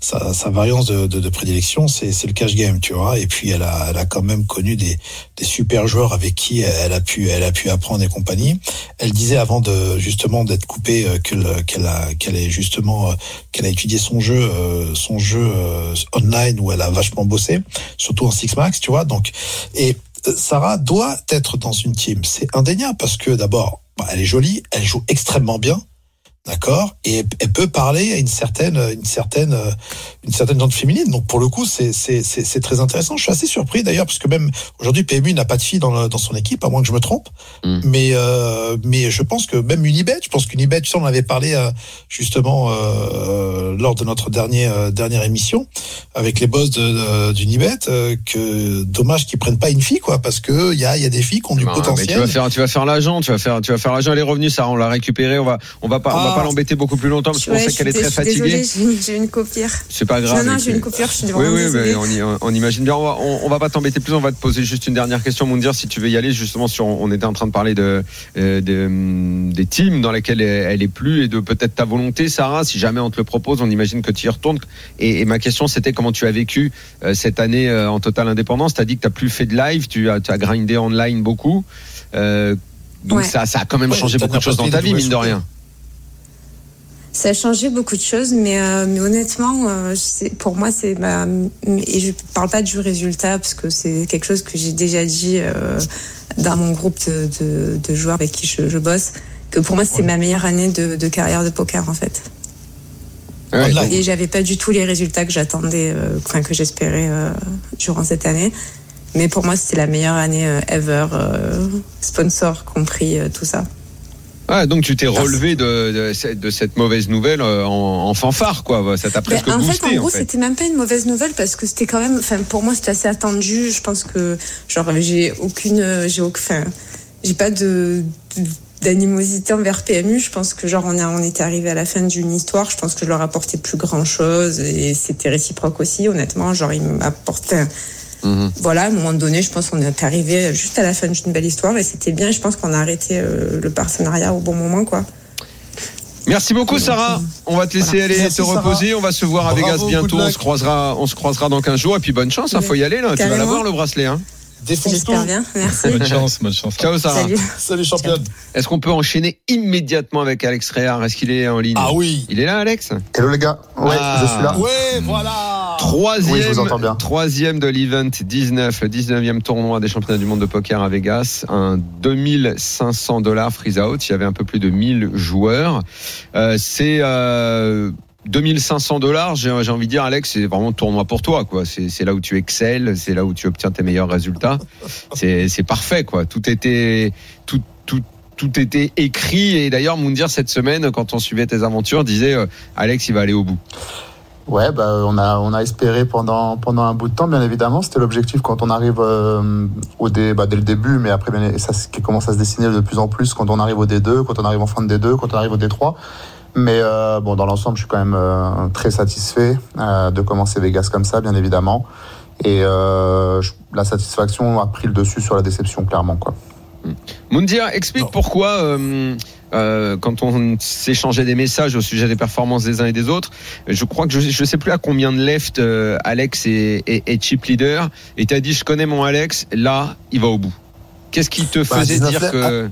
sa, sa- variance de, de, de prédilection, c'est le cash game, tu vois. Et puis, elle a, elle a quand même connu des, des super joueurs avec qui elle a pu, elle a pu apprendre et compagnie. Elle disait avant de justement d'être coupée euh, que le- qu'elle a, qu'elle est justement, euh, qu'elle a étudié son jeu, euh, son jeu euh, online où elle a vachement bossé, surtout en six max, tu vois. Donc, et Sarah doit être dans une team. C'est indéniable parce que d'abord, bah, elle est jolie, elle joue extrêmement bien. D'accord, et elle peut parler à une certaine, une certaine, une certaine gente féminine. Donc pour le coup, c'est c'est c'est c'est très intéressant. Je suis assez surpris d'ailleurs parce que même aujourd'hui, PMU n'a pas de fille dans le- dans son équipe, à moins que je me trompe. Mm. Mais euh, mais je pense que même Unibet, je pense qu'Unibet, tu sais, on en avait parlé euh, justement euh, lors de notre dernier euh, dernière émission avec les boss d'Unibet, euh, que dommage qu'ils prennent pas une fille quoi, parce que il y a y a des filles qui ont du Non, mais potentiel. tu vas faire, tu vas faire l'agent, tu vas faire, tu vas faire l'agent. Elle est revenue, Sarah, on l'a récupérée. On va, on va pas, on va pas l'embêter beaucoup plus longtemps parce qu'on Ouais, sait qu'elle est très fatiguée. j'ai- une coupure. C'est pas grave. Non, non, j'ai une coupure, je suis Oui, oui, mais on, y- on imagine bien. On va, on, on va pas t'embêter plus. On va te poser juste une dernière question, Moundir, si tu veux y aller. Justement, sur, on était en train de parler de, euh, de, hum, des teams dans lesquels elle, est plus et de peut-être ta volonté, Sarah. Si jamais on te le propose, on imagine que tu y retournes. Et, et ma question, c'était comment tu as vécu euh, cette année euh, en totale indépendance? Tu as dit que tu plus fait de live, tu as, tu as grindé online beaucoup. Euh, donc Ouais. ça, ça a quand même Ouais, changé beaucoup de choses dans ta vie, mine de rien. Ça a changé beaucoup de choses, mais, euh, mais honnêtement, euh, c'est- pour moi, c'est. Et je parle pas du résultat, parce que c'est quelque chose que j'ai déjà dit euh, dans mon groupe de, de, de joueurs avec qui je, je bosse, que pour moi, c'était Ouais. ma meilleure année de, de carrière de poker, en fait. Ouais, Online. Et j'avais pas du tout les résultats que j'attendais, enfin, que j'espérais durant cette année. Mais pour moi, c'était la meilleure année ever, sponsor compris, tout ça. Ah, donc tu t'es relevé de, de, cette- de cette mauvaise nouvelle euh, en, en fanfare, quoi. Ça t'a Ben, presque en fait, en gros, en fait. c'était même pas une mauvaise nouvelle parce que c'était quand même, enfin, pour moi, c'était assez attendu. Je pense que, genre, j'ai aucune, j'ai aucun, j'ai pas de, de- d'animosité envers PMU. Je pense que, genre, on, a, on était arrivé à la fin d'une histoire. Je pense que je leur apportais plus grand chose et c'était réciproque aussi, honnêtement. Genre, ils m'apportaient, Mhm. voilà, à un moment donné, je pense qu'on est arrivé juste à la fin d'une belle histoire et c'était bien. Je pense qu'on a arrêté euh, le partenariat au bon moment, quoi. Merci beaucoup, Sarah. On va te laisser aller Merci, te Sarah. reposer. On va se voir à Bravo, Vegas bientôt. On se croisera, on se croisera dans 15 jours. Et puis bonne chance, hein, faut y aller là. Tu vas l'avoir le bracelet. Hein. J'espère bien. Merci. Bonne chance, bonne chance. Ciao, Sarah. Salut. Salut championne. Est-ce qu'on peut enchaîner immédiatement avec Alex Réard? Est-ce qu'il est en ligne? Ah oui. Il est là, Alex? Hello les gars, ouais, Ah. je suis là. Ouais, voilà. Troisième, Oui, je vous entends bien. troisième de l'event 19, le 19e tournoi des championnats du monde de poker à Vegas, un 2500 dollars freeze out. Il y avait un peu plus de 1000 joueurs. Euh, c'est euh, 2500 dollars. J'ai j'ai envie de dire, Alex, c'est vraiment le tournoi pour toi, quoi. C'est c'est là où tu excelles, c'est là où tu obtiens tes meilleurs résultats. C'est c'est parfait, quoi. Tout était tout tout tout était écrit et d'ailleurs Moundir cette semaine quand on suivait tes aventures disait euh, Alex il va aller au bout. Ouais, bah, on a on a espéré pendant pendant un bout de temps, bien évidemment. C'était l'objectif quand on arrive euh, au dé, bah, dès le début, mais après bien, ça commence à se dessiner de plus en plus quand on arrive au D2, quand on arrive en fin de D2, quand on arrive au D3. Mais euh, bon, dans l'ensemble, je suis quand même euh, très satisfait euh, de commencer Vegas comme ça, bien évidemment. Et euh, je- la satisfaction a pris le dessus sur la déception, clairement, quoi. Moundir, explique pourquoi, euh, quand on s'échangeait des messages au sujet des performances des uns et des autres, je crois que je ne sais plus à combien de left euh, Alex est, est- est chip leader, et tu as dit je connais mon Alex, là il va au bout. Qu'est-ce qui te Bah, faisait 19 dire left, que...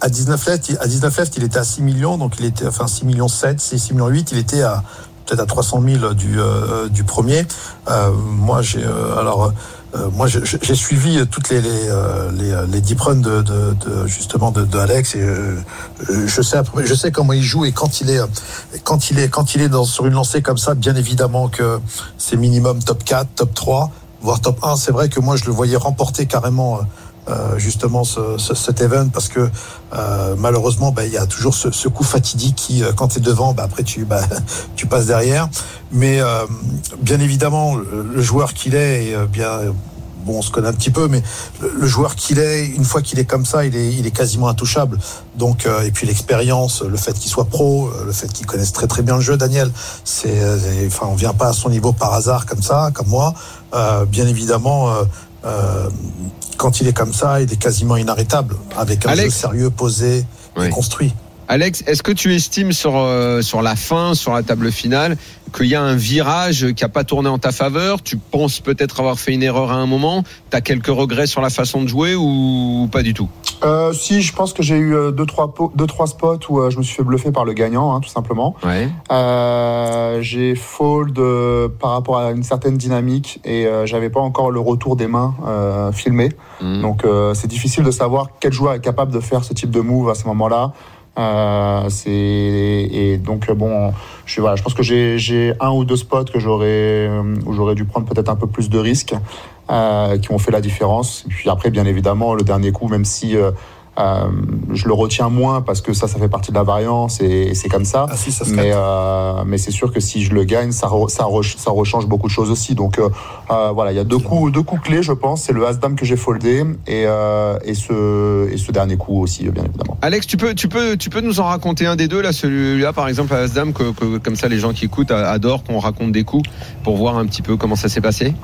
À 19 left, il- à 19 left, il était à 6 millions, donc il était, enfin 6 millions 7, 6 millions 8, il était à peut-être à 300 000 du, euh, du premier. Moi, j'ai alors euh, moi j'ai suivi toutes les les, euh, les, euh, les deep runs de, de, de- justement de, de Alex et euh, euh, je sais je sais comment il joue et quand il est euh, quand il est quand il est dans sur une lancée comme ça, bien évidemment que c'est minimum top 4, top 3, voire top 1. C'est vrai que moi je le voyais remporter carrément. Euh, justement ce, ce- cet event parce que euh, malheureusement ben, il y a toujours ce, ce coup fatidique qui euh, quand tu es devant ben, après tu ben, <laughs> tu passes derrière. Mais euh, bien évidemment le, le joueur qu'il est et euh, bien bon on se connaît un petit peu mais le, joueur qu'il est une fois qu'il est comme ça il est il est quasiment intouchable. Donc euh, et puis l'expérience le fait qu'il soit pro le fait qu'il connaisse très très bien le jeu Daniel c'est enfin on vient pas à son niveau par hasard comme ça comme moi. Euh, bien évidemment euh, quand il est comme ça, il est quasiment inarrêtable, avec un Alex jeu sérieux, posé et construit. Alex, est-ce que tu estimes sur, euh, sur la fin, sur la table finale, qu'il y a un virage qui n'a pas tourné en ta faveur? Tu penses peut-être avoir fait une erreur à un moment? Tu as quelques regrets sur la façon de jouer ou pas du tout? Euh, si, je pense que j'ai eu euh, deux trois, deux, trois spots où euh, je me suis fait bluffer par le gagnant, hein, tout simplement. Ouais. Euh, j'ai fold euh, par rapport à une certaine dynamique et j'avais pas encore le retour des mains euh, filmé. Mhm. Donc euh, c'est difficile de savoir quel joueur est capable de faire ce type de move à ce moment-là. Euh, et donc euh, bon, je voilà, je pense que j'ai un ou deux spots que j'aurais euh, où j'aurais dû prendre peut-être un peu plus de risques euh, qui ont fait la différence. Et puis après, bien évidemment, le dernier coup, même si euh, je le retiens moins parce que ça, ça fait partie de la variance et, et c'est comme ça. Ah si, ça se Mais, euh, mais c'est sûr que si je le gagne, ça, re- ça, re- ça rechange beaucoup de choses aussi. Donc euh, voilà, il y a deux coups, deux coups clés, je pense. C'est le As-Dame que j'ai foldé et, euh, et, ce, et ce dernier coup aussi, bien évidemment. Alex, tu peux, tu, peux, tu peux nous en raconter un des deux, là, celui-là, par exemple, à Asdam, que, que- comme ça les gens qui écoutent a- adorent qu'on raconte des coups pour voir un petit peu comment ça s'est passé?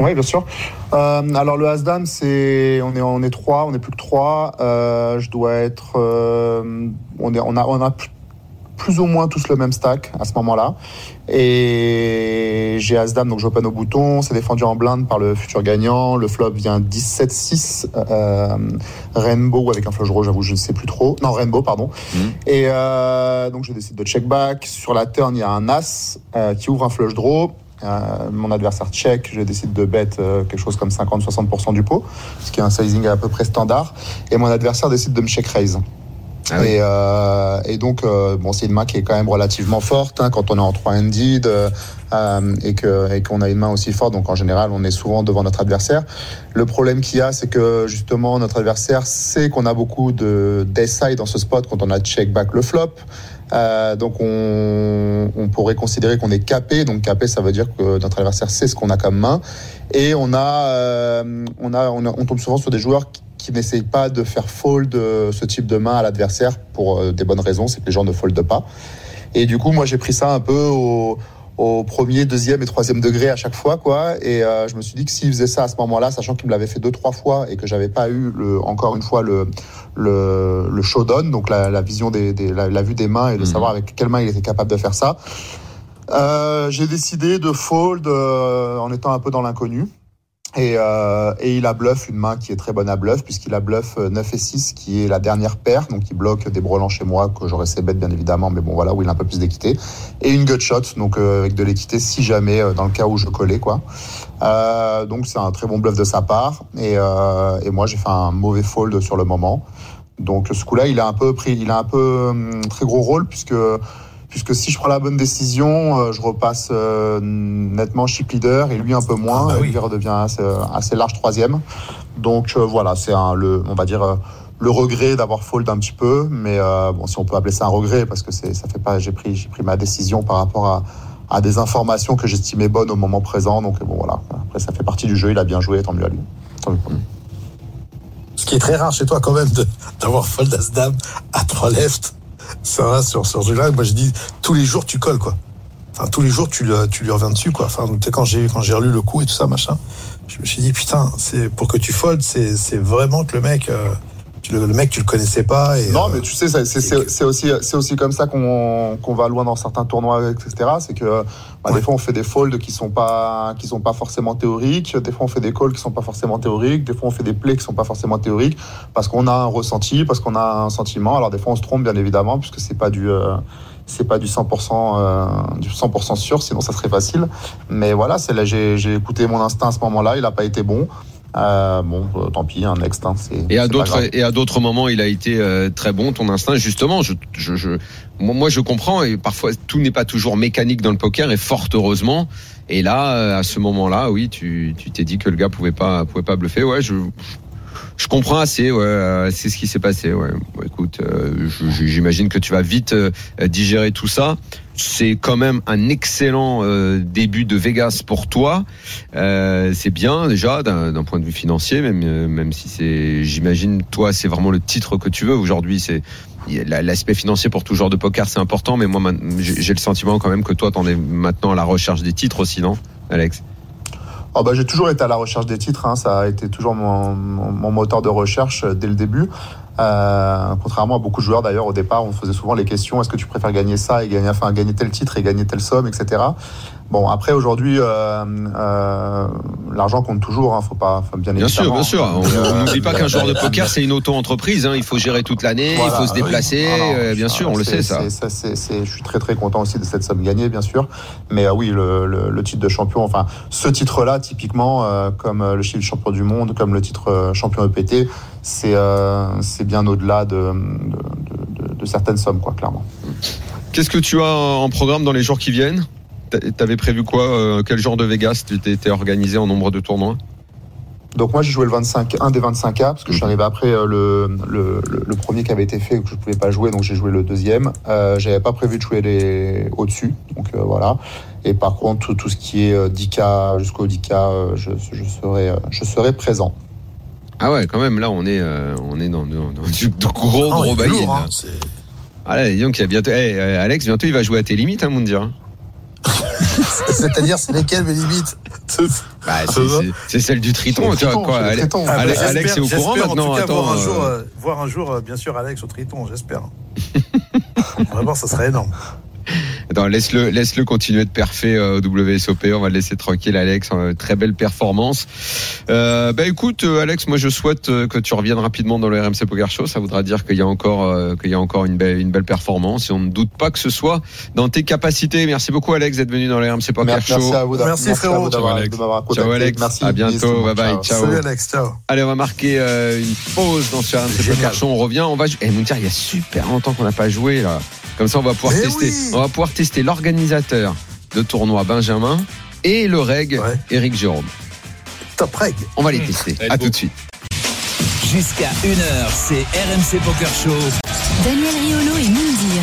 Oui, bien sûr. Euh, alors le As-Dame, c'est on est on est trois, on est plus que trois. Euh, je dois être, euh, on est on a on a plus- ou moins tous le même stack à ce moment-là. Et j'ai As-Dame, donc j'open au bouton. C'est défendu en blinde par le futur gagnant. Le flop vient 17-6. Euh, Rainbow avec un flush draw, j'avoue, je ne sais plus trop. Non, Rainbow, pardon. Mhm. Et euh, donc je décide de check back. Sur la turn, il y a un As euh, qui ouvre un flush draw. Euh, mon adversaire check, je décide de bet euh, quelque chose comme 50-60% du pot, ce qui est un sizing à peu près standard. Et mon adversaire décide de me check raise. Ah oui. et, euh, et donc, bon, c'est une main qui est quand même relativement forte hein, quand on est en 3 handed euh, euh, et que et qu'on a une main aussi forte. Donc, en général, on est souvent devant notre adversaire. Le problème qu'il y a, c'est que justement, notre adversaire sait qu'on a beaucoup de side dans ce spot quand on a check back le flop. Euh, donc, on, on pourrait considérer qu'on est capé. Donc, capé, ça veut dire que notre adversaire sait ce qu'on a comme main. Et on a, euh, on a, on a- on tombe souvent sur des joueurs qui, n'essayent pas de faire fold euh, ce type de main à l'adversaire pour euh, des bonnes raisons, c'est que les gens ne foldent pas. Et du coup, moi, j'ai pris ça un peu au, au premier, deuxième et troisième degré à chaque fois, quoi. Et euh, je me suis dit que s'il faisait ça à ce moment-là, sachant qu'il me l'avait fait deux, trois fois et que j'avais pas eu le, encore une fois le, le, le showdown, donc la, la vision des, des- la, la vue des mains et de Mhm. savoir avec quelle main il était capable de faire ça. Euh, j'ai décidé de fold euh, en étant un peu dans l'inconnu. Et, euh, et il a bluff une main qui est très bonne à bluff, puisqu'il a bluff euh, 9 et 6, qui est la dernière paire, donc il bloque des brelans chez moi, que j'aurais essayé bête bien évidemment, mais bon voilà, où il a un peu plus d'équité. Et une gut shot, donc euh, avec de l'équité si jamais, euh, dans le cas où je collais, quoi. Euh, donc c'est un très bon bluff de sa part. Et, euh, et moi j'ai fait un mauvais fold sur le moment. Donc ce coup-là, il a un peu pris, il a un peu hum, très gros rôle, puisque puisque si je prends la bonne décision, euh, je repasse euh, nettement chip leader et lui un peu moins. Ah bah oui. Il redevient assez, assez large troisième. Donc euh, voilà, c'est le, on va dire euh, le regret d'avoir fold un petit peu, mais euh, bon, si on peut appeler ça un regret, parce que c'est, ça fait pas, j'ai pris, j'ai pris ma décision par rapport à, à des informations que j'estimais bonnes au moment présent. Donc bon voilà, après ça fait partie du jeu. Il a bien joué, tant mieux à lui. Tant mieux pour lui. Ce qui est très rare chez toi quand même de- d'avoir fold as dame à 3 left. Ça va sur, sur ce jeu-là. Moi je dis tous les jours tu colles quoi. Enfin tous les jours tu, tu lui reviens dessus quoi. Enfin quand j'ai quand j'ai relu le coup et tout ça machin, je me suis dit putain c'est pour que tu fold c'est c'est vraiment que le mec euh, tu le, le mec tu le connaissais pas et Non, euh, mais tu sais, c'est c'est- c'est aussi, c'est aussi comme ça qu'on qu'on va loin dans certains tournois, etc. C'est que bah, Ouais. des fois on fait des folds qui sont pas qui sont pas forcément théoriques, des fois on fait des calls qui sont pas forcément théoriques, des fois on fait des plays qui sont pas forcément théoriques parce qu'on a un ressenti, parce qu'on a un sentiment. Alors des fois on se trompe bien évidemment puisque c'est pas du euh, c'est pas du 100% euh, du 100% sûr, sinon ça serait facile. Mais voilà, c'est là j'ai j'ai écouté mon instinct à ce moment-là, il a pas été bon. Euh, bon, euh, tant pis, un next. Hein, c'est- Et à d'autres et à d'autres moments, il a été euh, très bon. Ton instinct, justement, je, je, je moi, moi, je comprends. Et parfois, tout n'est pas toujours mécanique dans le poker, et fort heureusement. Et là, euh, à ce moment-là, oui, tu tu t'es dit que le gars pouvait pas pouvait pas bluffer. Ouais, je je comprends assez. Ouais, euh, c'est ce qui s'est passé. Ouais. Écoute, euh, j'imagine que tu vas vite euh, digérer tout ça. C'est quand même un excellent début de Vegas pour toi. C'est bien déjà d'un point de vue financier, même même si c'est, j'imagine, toi, c'est vraiment le titre que tu veux aujourd'hui. C'est l'aspect financier pour tout genre de poker, c'est important. Mais moi, j'ai le sentiment quand même que toi, t'en es maintenant à la recherche des titres aussi, non, Alex? Oh bah, j'ai toujours été à la recherche des titres, hein. ça a été toujours mon moteur de recherche euh, dès le début. Euh, contrairement à beaucoup de joueurs d'ailleurs, au départ, on faisait souvent les questions est-ce que tu préfères gagner ça et gagner, enfin, gagner tel titre et gagner telle somme, etc. Bon, après aujourd'hui, euh, euh, l'argent compte toujours, hein, faut pas, faut bien, Bien sûr, évidemment. bien sûr. On Euh, on n'oublie pas qu'un joueur de <laughs> poker, c'est une auto-entreprise. Hein. Il faut gérer toute l'année, Voilà, il faut se oui. déplacer. Ah non, euh, bien ça, sûr, on le sait ça. ça, je suis très très content aussi de cette somme gagnée, bien sûr. Mais euh, oui, le, le, le titre de champion, enfin, ce titre-là, typiquement, euh, comme le chiffre champion du monde, comme le titre champion EPT, c'est euh, c'est bien au-delà de, de, de- de- certaines sommes, quoi, clairement. Qu'est-ce que tu as en programme dans les jours qui viennent? T'avais prévu quoi euh, Quel genre de Vegas? Tu t'étais organisé en nombre de tournois? Donc moi j'ai joué le 25, un des 25K parce que je suis Mhm. arrivé après euh, le, le, premier qui avait été fait et que je pouvais pas jouer donc j'ai joué le deuxième. Euh, J'avais pas prévu de jouer les au-dessus donc euh, voilà. Et par contre tout, tout ce qui est euh, 10K jusqu'au 10K euh, je, je serai euh, je serai présent. Ah ouais, quand même. Là, on est, euh, on est dans, dans- dans du de gros gros est bail. hein, Ah là, donc, il y a bientôt. eh, euh, Alex, bientôt, il va jouer à tes limites, hein, Moundir. C'est-à-dire c'est lesquelles mes limites Bah, c'est- celle du Triton, tu vois quoi. c'est le Ale- Triton. Ah, bah, Alex, j'espère- Alex est au courant maintenant. En tout cas, Attends, voir un jour, euh, euh, voir un jour, euh, bien sûr, Alex au Triton, j'espère. <laughs> Vraiment, ça serait énorme. Laisse-le, laisse-le continuer de perfer euh, au WSOP. On va le laisser tranquille, Alex. Euh, Très belle performance. Euh, bah écoute, euh, Alex, moi je souhaite euh, que tu reviennes rapidement dans le RMC Poker Show. Ça voudra dire qu'il y a encore, euh, qu'il y a encore une belle, une belle performance. Et on ne doute pas que ce soit dans tes capacités. Merci beaucoup, Alex, d'être venu dans le RMC Poker Merci, Show. merci à vous d'avoir Merci, à frérot. vous d'avoir- Ciao, Alex. Ciao, Alex. Merci. À bientôt. Bye bye. Ciao. Salut Alex, ciao. Allez, on va marquer euh, une pause dans ce RMC. Poker Show. On revient. On va. Eh, Dieu, il y a super longtemps qu'on n'a pas joué là. Comme ça, on va pouvoir Mais tester. oui. On va pouvoir tester l'organisateur de tournoi Benjamin et le reg Ouais. Eric Jérôme. Top reg. On va les tester. Let's À tout de suite. Jusqu'à 1h, c'est RMC Poker Show. Daniel Riolo et Moundir.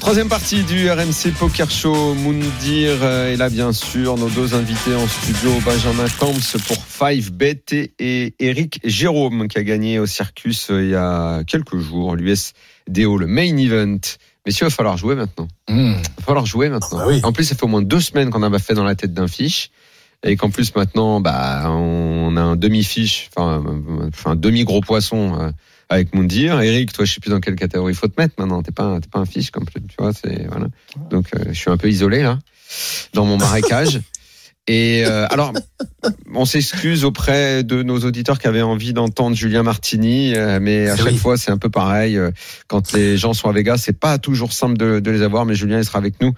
Troisième partie du RMC Poker Show. Moundir est là, bien sûr. Nos deux invités en studio, Benjamin Camps pour 5bet et, et Eric Jérôme qui a gagné au Circus euh, il y a quelques jours, l'USDO, le main event. Messieurs, il va falloir jouer maintenant. Mmh. Il va falloir jouer maintenant. Ah bah oui. En plus, ça fait au moins deux semaines qu'on a fait dans la tête d'un fiche. Et qu'en plus, maintenant, bah, on a un demi-fiche, enfin, enfin, un demi-gros poisson euh, avec Moundir. Eric, toi, je sais plus dans quelle catégorie il faut te mettre maintenant. T'es pas, t'es pas un fiche comme tu vois, c'est, voilà. Donc, euh, je suis un peu isolé, là, dans mon marécage. <laughs> Et euh, alors, on s'excuse auprès de nos auditeurs qui avaient envie d'entendre Julien Martini, euh, mais à chaque oui. fois c'est un peu pareil. euh, Quand les gens sont à Vegas, c'est pas toujours simple de, de les avoir, mais Julien il sera avec nous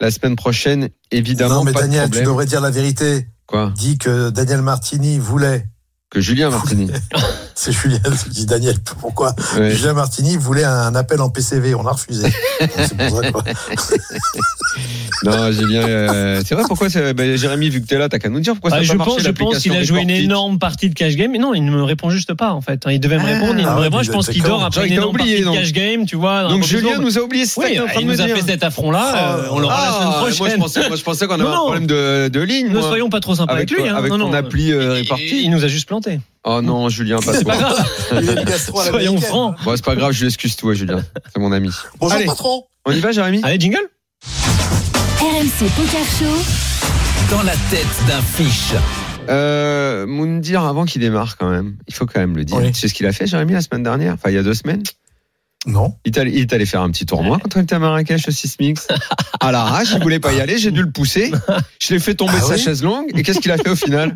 la semaine prochaine, évidemment. Non, mais pas de Daniel, tu devrais dire la vérité. Quoi? Dis que Daniel Martini voulait. Que Julien Martini. <laughs> <laughs> C'est Julien, je dis Daniel, pourquoi Ouais. Julien Martini voulait un appel en PCV, on l'a refusé. <laughs> Pour ça, quoi. <laughs> Non, Julien, euh, c'est vrai. Pourquoi c'est- ben, Jérémy, vu que t'es là, t'as qu'à nous dire pourquoi Ah, ça je a pas pense, marché je pense qu'il a joué une énorme partie de cash game, mais non, il ne me répond juste pas en fait. Il devait me Ah, répondre, il ah me ouais, répond. Je pense qu'il dort après une énorme oublié, partie de cash game, tu vois. Donc Julien nous a oublié, c'est Oui, il nous a fait cet affront-là. euh, on l'aura la semaine Ah, prochaine. Moi, je pensais, moi, je pensais qu'on avait un problème de, ligne. Ne soyons pas trop sympas avec, lui. hein. avec ton appli euh, Il- répartie. Il nous a juste planté. Oh non, Julien, pas C'est pas toi. grave. Il a une gastro à la Soyons américaine. francs. Bon, c'est pas grave, je l'excuse toi, Julien. C'est mon ami. Bonjour Allez. patron. On y va, Jérémy? Allez, jingle. RMC Poker Show. Dans la tête d'un fiche. Euh, Moundir, avant qu'il démarre quand même, il faut quand même le dire. Oui. Tu sais ce qu'il a fait, Jérémy, la semaine dernière? Enfin, il y a deux semaines? Non. Il est allé, il est allé faire un petit tournoi quand on était à Marrakech au Sismix. À l'arrache, il voulait pas y aller, j'ai dû le pousser. Je l'ai fait tomber Ah de sa oui chaise longue. Et qu'est-ce qu'il a fait au final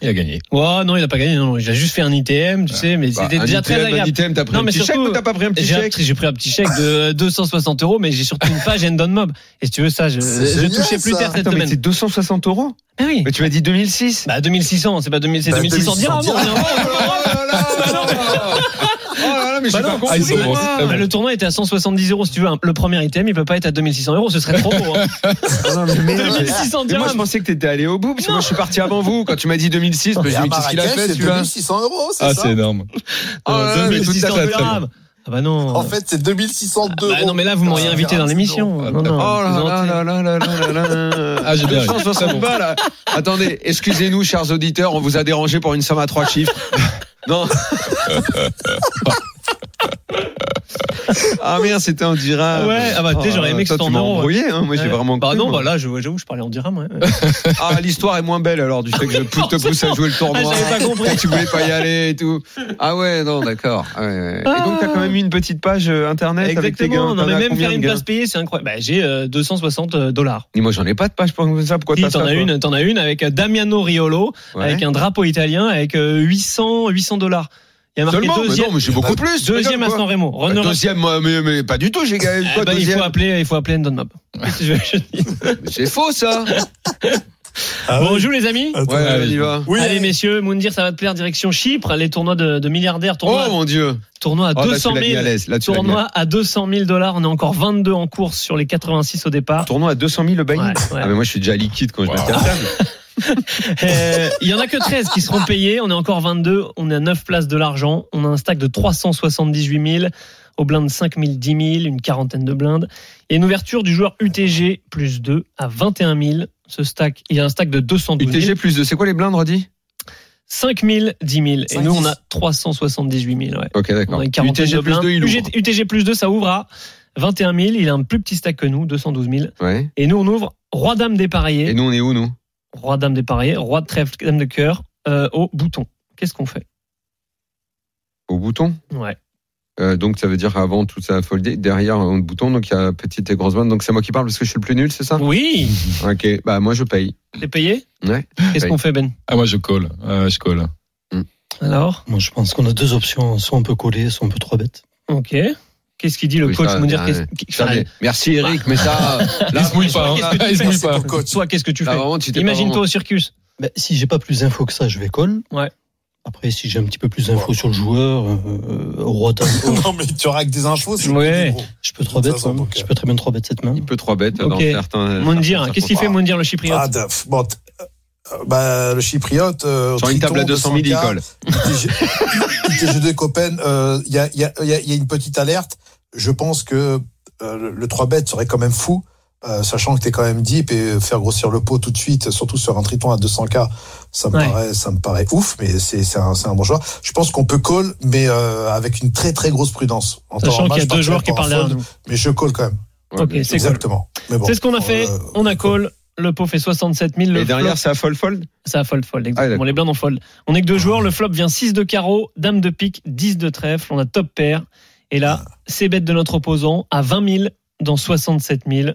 Il a gagné. Oh non, il a pas gagné. Non, il a juste fait un ITM, tu sais, mais Bah, c'était un déjà ITM, très un agréable. ITM, t'as pris Non, un mais petit chèque surtout, ou t'as pas pris un petit chèque j'ai pris un petit chèque de 260 euros, mais j'ai surtout une page Endon Mob. Et si tu veux ça, je, je touchais plus terre cette Attends, mais semaine. c'est 260 euros Ah oui. Mais tu m'as dit 2006 Bah 2600, c'est pas 2000, c'est Bah, 2600 dirhams. 2600 on est en- Oh là là Oh là là, mais j'ai Bah pas non, compris. Ah, Bah, le tournoi était à 170 euros si tu veux. Le premier item, il peut pas être à 2600 euros, ce serait trop beau. hein. <laughs> Ah non, mais 2600 moi, je pensais que t'étais allé au bout, parce que moi, je suis parti avant vous. Quand tu m'as dit 2006, mais Et je me dis, qu'est-ce qu'il a fait, c'est celui-là 2600 euros, c'est Ah, ça c'est énorme. Oh là là, mais tout à 2600 fait. dirhams. Ah bah non. En fait, c'est 2602 Bah non, mais là, vous m'auriez invité dans l'émission. Non, non. Oh là là là là là là là là. Ah, j'ai bien ri. 260 balles. là. Attendez, excusez-nous, chers auditeurs, on vous a dérangé pour une somme à trois chiffres. Non. <laughs> Ah merde, c'était en dirham. Ouais, ah bah, tu sais, j'aurais aimé que c'était tu en euros, hein. Moi, j'ai vraiment Bah cru, non, moi. bah là, je- j'avoue, je parlais en dirham. ouais. <laughs> Ah, l'histoire est moins belle alors du fait que je te pousse à jouer le tournoi. Ah, j'avais pas compris. Et tu voulais pas y aller et tout. Ah ouais, non, d'accord. Ah ouais. Et donc, t'as quand même eu une petite page euh, internet avec tes gains. Exactement. Non, mais même faire une place payée, c'est incroyable. Bah, j'ai euh, 260 dollars. Et moi, j'en ai pas de page pour ça. Pourquoi Si, t'en as une, t'en as une avec euh, Damiano Riolo, avec un drapeau italien, avec euh, 800, 800 dollars. Il y a marqué Seulement, mais deuxième. non, mais j'ai beaucoup plus. Deuxième à San. Remo. Bah. Deuxième, moi, mais, mais pas du tout, j'ai gagné Eh ben, il faut appeler, il faut appeler Endon Mob. <laughs> Je je C'est faux, ça. <laughs> Ah Bon, on oui. joue les amis Attends. Ouais, Allez. y va. Oui, Allez messieurs, Moundir, ça va te plaire, direction Chypre, les tournois de, de milliardaires, Oh tournoi, mon dieu. tournoi à Oh, là, 200 tu l'as mis 000. à. Là, Tournoi à 200 000 dollars, on est encore 22 en course sur les 86 au départ. Tournoi à 200 000 le buy-in. Ouais, ouais. Ah, mais moi, je suis déjà liquide quand je mets Wow. à table. <laughs> <laughs> Euh, Il y en a que 13 qui seront payés, on est encore 22, on est à 9 places de l'argent, on a un stack de 378 000, au blind 5 000, 10 000, une quarantaine de blindes, et une ouverture du joueur UTG plus 2 à 21 000. Ce stack, il y a un stack de 212 000. UTG plus de, c'est quoi les blindes, redis 5 000, 10 000. Et 5, nous, on 10. a 378 000. Ouais. Ok, d'accord. UTG plus blindes. 2, il UG ouvre. UTG plus 2, ça ouvre à 21 000. Il a un plus petit stack que nous, 212 000. Ouais. Et nous, on ouvre Roi-Dame Et dépareillé. nous, on est où, nous? Roi-Dame dépareillé. Roi de trèfle, Dame de cœur euh, au bouton. Qu'est-ce qu'on fait? Au bouton? Ouais. Euh, donc ça veut dire avant tout ça a foldé, derrière un bouton, donc il y a petite et grosse bonne. Donc c'est moi qui parle parce que je suis le plus nul, c'est ça? Oui. Ok, bah moi je paye. T'es payé? Ouais. Qu'est-ce qu'on fait, Ben? Ah, moi, je colle. Euh, je colle. Alors? Moi, je pense qu'on a deux options. Soit on peut coller, soit on peut trois bêtes. Ok. Qu'est-ce qu'il dit le Oui, coach ça, Mounir ouais. Qu'est-ce- Ça, enfin, mais- Merci Eric, mais ça, <laughs> Il se mouille pas. qu'est-ce hein. que tu Il se mouille pas. coach. Soit qu'est-ce que tu là, fais Imagine-toi au circus. Ben, si j'ai pas plus d'infos que ça, je vais call. Ouais. Après, si j'ai un petit peu plus d'infos sur le joueur, euh, roi dame, <laughs> non, mais tu auras que des infos. c'est Ouais. je peux trois bêtes. Ça, ça, hein. Je peux très bien trois bêtes cette main. Il peut trois bêtes dans Ok. certains. Certains qu'est-ce qu'il fait pas. Moundir le chypriote bah, le chypriote. euh, Sur une table à Triton, 200 000, il 200K, colle. ITG de Copen, euh, il y, a, il y, a, il y a- il y a une petite alerte. Je pense que euh, le, le 3 bêtes serait quand même fou, euh, sachant que tu es quand même deep et faire grossir le pot tout de suite, surtout sur un triton à 200K, ça me, Ouais. paraît, ça me paraît ouf, mais c'est c'est un, c'est un bon joueur. Je pense qu'on peut call, mais euh, avec une très très grosse prudence. En Sachant qu'il y a deux joueurs qui parlent derrière nous. Mais je call quand même. Ouais, Ok, bien c'est sûr. cool. Exactement. Mais bon, C'est ce qu'on a fait. euh, On a call. Le pot fait 67 000. Le Et derrière, flop, c'est à fold fold? Ça a fold fold. Ah, Exactement. d'accord. les blindes en fold. On est que deux joueurs. Le flop vient 6 de carreau, dame de pique, 10 de trèfle. On a top pair. Et là, c'est bête de notre opposant à 20 000 dans 67 000.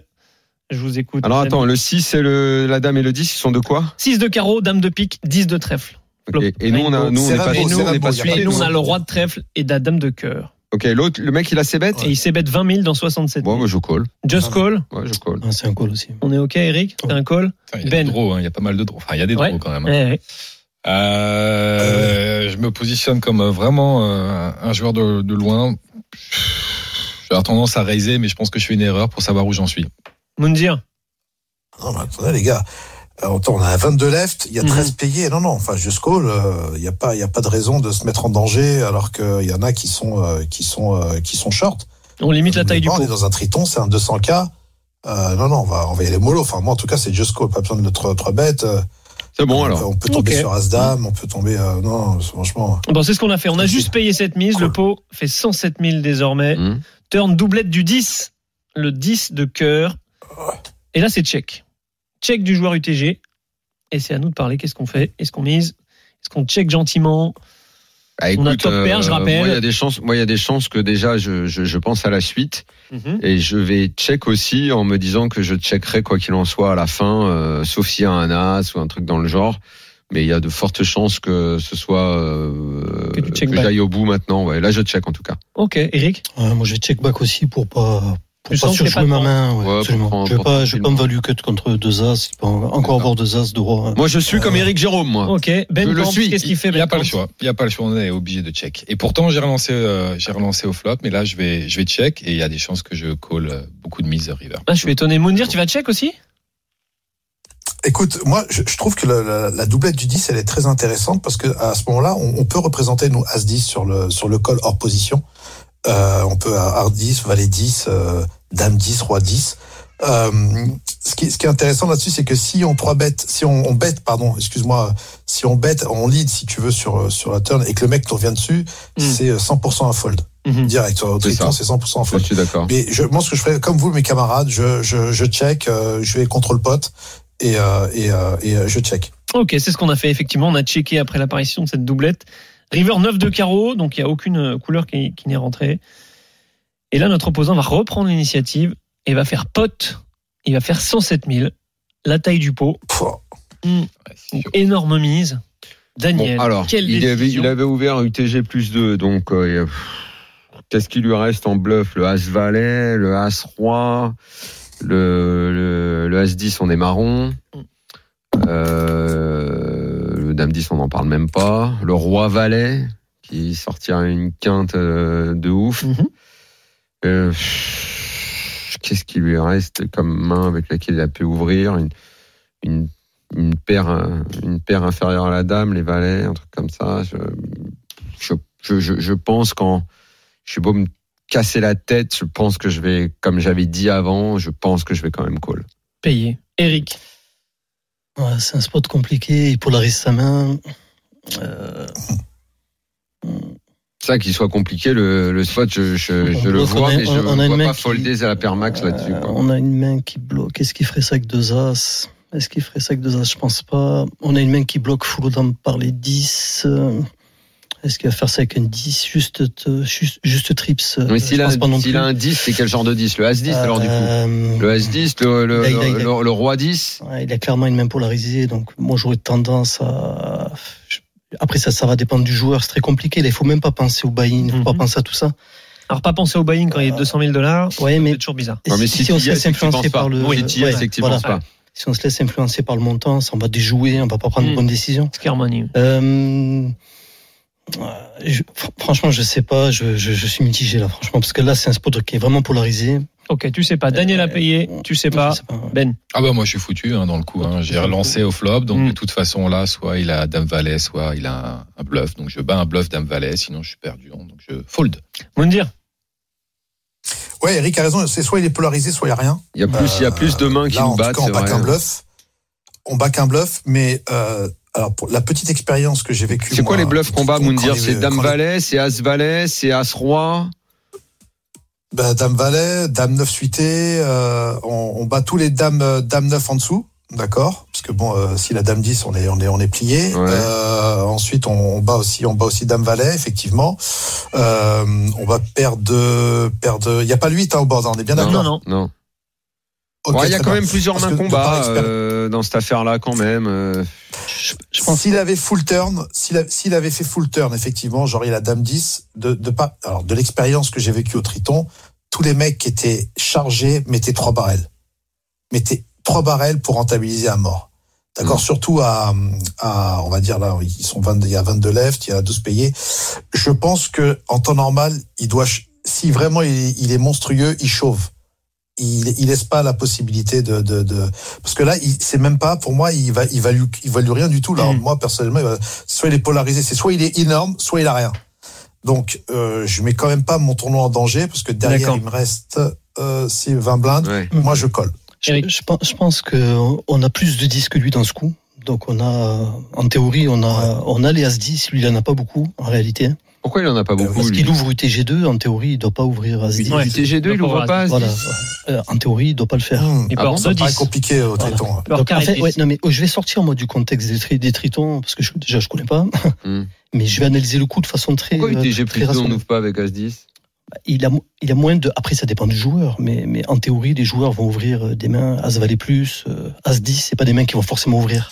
Je vous écoute. Alors attends, le 6 et le, la dame et le 10, ils sont de quoi? 6 de carreau, dame de pique, 10 de trèfle. Et nous, on on n'est pas, nous, on pas. Et nous, on a le roi de trèfle et la dame de cœur. Ok, l'autre, le mec, il a ses bêtes Et il s'est bête 20 000 dans 67 Bon, 000. moi, je call. Just call. Ouais, je call. Ah, c'est un call aussi. On est OK, Eric C'est un call Enfin, Il y a Ben. draws, hein. il y a pas mal de draws. Enfin, il y a des Ouais. draws quand même. hein. Ouais, ouais. Euh, je me positionne comme vraiment euh, un joueur de, de loin. J'ai tendance à raiser, mais je pense que je fais une erreur pour savoir où j'en suis. Moundir Non, mais attendez, les gars. Euh, attends, on a 22 left, il y a Mhm. 13 payés. Non, non, enfin, just call, euh, il n'y a pas, il y a pas de raison de se mettre en danger alors qu'il y en a qui sont, euh, qui sont, euh, qui sont short. On limite la taille du On pot. est dans un triton, c'est un 200K. Euh, non, non, on va, on va y aller mollo. Enfin, moi, en tout cas, c'est just call, pas besoin de notre 3 bêtes. C'est bon, on, alors. on peut tomber Ok. sur As-Dame, on peut tomber, euh, non, franchement. Bon, c'est ce qu'on a fait. On a juste payé cette mise. Le pot fait 107 000 désormais. Hum. Turn doublette du 10. Le 10 de cœur. Et là, c'est check. Check du joueur UTG. Et c'est à nous de parler. Qu'est-ce qu'on fait? Est-ce qu'on mise? Est-ce qu'on check gentiment? Ah, On a écoute, top pair, je euh, rappelle. Moi, il y a des chances, moi, il y a des chances que déjà, je, je, je pense à la suite. Et je vais check aussi en me disant que je checkerai quoi qu'il en soit à la fin, euh, sauf s'il y a un as ou un truc dans le genre. Mais il y a de fortes chances que ce soit euh, Que tu check que back. j'aille au bout maintenant. Ouais, là, je check en tout cas. Ok, Eric? Ouais, moi, je vais check back aussi pour pas, pour pas surjouer ma main. Ouais, Ouais, absolument. prendre- je vais pour pas, je vais pas me value cut contre deux as. Encore avoir deux as de roi. hein. Moi, je suis comme Eric Jérôme, moi. Ok. Ben Je le suis. Qu'est-ce qu'il fait Il n'y a pas le choix. Il n'y a pas le choix. On est obligé de check. Et pourtant, j'ai relancé, euh, j'ai relancé au flop, mais là, je vais, je vais check et il y a des chances que je call euh, beaucoup de mises river. Ah, je suis étonné. Moundir, tu vas check aussi? Écoute, moi, je, je trouve que la, la- la doublette du 10, elle est très intéressante parce que à ce moment-là, on, on peut représenter nous As 10 sur le sur le call hors position. Euh, on peut Art 10, Valet 10, euh, Dame 10, Roi 10. Euh, ce, qui, ce qui est intéressant là-dessus, c'est que si on trois bêtes, si on, on bête, pardon, excuse-moi, si on bête, on lead, si tu veux, sur sur la turn et que le mec te revient dessus, Mm. c'est 100% un fold Mhm. direct. Au C'est triton, ça. c'est 100% un Je fold. suis d'accord. Mais je pense que je ferai comme vous, mes camarades. Je, je, je check, euh, je vais contre le pote et, euh, et, euh, et euh, je check. Ok, c'est ce qu'on a fait effectivement. On a checké après l'apparition de cette doublette. River 9 de carreau, donc il n'y a aucune couleur qui, qui n'est rentrée. Et là, notre opposant va reprendre l'initiative et va faire pote. Il va faire 107 000. La taille du pot. Sûr. énorme mise. Daniel, Bon, alors, quelle il avait, décision il avait ouvert un UTG plus 2, donc euh, qu'est-ce qui lui reste en bluff? Le As Valet, le As Roi, le, le, le As 10, on est marron. Euh, le Dame 10, on n'en parle même pas. Le Roi Valet, qui sortira une quinte euh, de ouf. Mhm. Euh, qu'est-ce qui lui reste comme main avec laquelle il a pu ouvrir une, une, une paire euh, une paire inférieure à la dame, les valets, un truc comme ça. Je, je, je pense quand je suis beau me casser la tête, je pense que je vais, comme j'avais dit avant, je pense que je vais quand même call. Payé. Eric, Ouais, c'est un spot compliqué. Il polarise sa main. Euh, Ça, qu'il soit compliqué, le, le spot, je, je, je le vois, a- mais je on a une ne vois main pas qui- folder à la paire max là-dessus. euh, quoi. on a une main qui bloque. Est-ce qu'il ferait ça avec deux as? Est-ce qu'il ferait ça avec deux as? Je pense pas. On a une main qui bloque full down par les 10. Euh, Est-ce qu'il va faire ça avec un 10 juste, euh, juste, juste trips euh, Mais je s'il a, a un 10, c'est quel genre de 10 Le As-10 alors du coup Euh, Le As-10, le, le, le- le roi 10 Ouais, il a clairement une main polarisée, donc moi j'aurais tendance à. Après ça, ça va dépendre du joueur. C'est très compliqué. Il faut même pas penser au buy-in, il faut pas Mhm. penser à tout ça. Alors, pas penser au buying quand il y a 200 000 dollars. Ouais, mais C'est toujours bizarre. Ouais, mais si, si si on se laisse influencer par le, Oui, si ouais, voilà. pas. Si on se laisse influencer par le montant, ça, on va déjouer, on va pas prendre Mm. de bonnes décisions. Euh, euh, je- fr- franchement, je sais pas. Je, je, je suis mitigé là, franchement, parce que là, c'est un spot qui est vraiment polarisé. Ok, tu sais pas. Daniel a payé, tu sais pas. Je sais pas. Ben. Ah bah moi je suis foutu hein, dans le coup. Hein. J'ai relancé au flop, donc Mm. de toute façon là, soit il a Dame Valet, soit il a un, un bluff. Donc je bats un bluff Dame Valet, sinon je suis perdu. hein. Donc je fold. Moundir. Ouais, Eric a raison. C'est soit il est polarisé, soit il y a rien. Il y a plus, il y a plus de mains qui Là, nous en battent, tout cas, c'est on bat qu'un bluff. On bat qu'un bluff, mais euh, alors pour la petite expérience que j'ai vécue. C'est quoi moi, les bluffs qu'on bat, quand Moundir C'est Dame Valet, c'est As Valet, c'est As Roi bah, Dame Valet, Dame 9 suité, euh, on, on bat tous les Dames euh, Dame 9 en dessous. D'accord, parce que bon, euh, si la dame 10, on est, on est, on est plié. Ouais. Euh, ensuite, on, on bat aussi, on bat aussi dame valet, effectivement. Euh, on va perdre, perdre. Il y a pas le 8 hein, au board, hein, on est bien Non, d'accord? non. Non. Ouais, Il y a quand bien. même plusieurs mains que de combat par expéri- euh, dans cette affaire-là, quand même. euh. Je, je pense. S'il avait full turn, s'il avait fait full turn, effectivement, genre il a dame 10, de, de pas, alors de l'expérience que j'ai vécue au Triton, tous les mecs qui étaient chargés mettaient trois barrels. Mettaient trois barrels pour rentabiliser à mort. D'accord, Mm. surtout à, à, on va dire là, ils sont 20, il y a 22 left, il y a 12 payés. Je pense que en temps normal, il doit, si vraiment il, est- il est monstrueux, il chauffe. Il, il laisse pas la possibilité de, de, de parce que là, il, c'est même pas, pour moi, il va, il value, il value rien du tout. Là, Mhm. moi personnellement, il va- soit il est polarisé, c'est soit il est énorme, soit il a rien. Donc, euh, je mets quand même pas mon tournoi en danger parce que derrière il me reste euh, si 20 blindes. Ouais. Moi, je colle. Je pense, je pense que on a plus de 10 que lui dans ce coup. Donc on a, en théorie, on a, on a les As 10. Lui, il en a pas beaucoup en réalité. Pourquoi il en a pas beaucoup Parce qu'il ouvre UTG2. En théorie, il doit pas ouvrir As 10. Ouais. UTG2, il Doit ouvre pas pas As Voilà. 10 Euh, en théorie, il doit pas le faire. Mmh. Il Ah bon, Ça me 2 paraît 10. compliqué au Voilà. Triton. Avoir Donc, en fait, 10. ouais, non, mais oh, je vais sortir moi du contexte des, tri- des tritons parce que je, déjà je connais pas, Hmm. <laughs> mais je vais analyser le coup de façon très. Pourquoi euh, UTG plus 2, on n'ouvre pas avec As 10 il a, il a moins de. Après, ça dépend du joueur, mais, mais en théorie, les joueurs vont ouvrir euh, des mains As valet plus, euh, As 10, c'est pas des mains qui vont forcément ouvrir.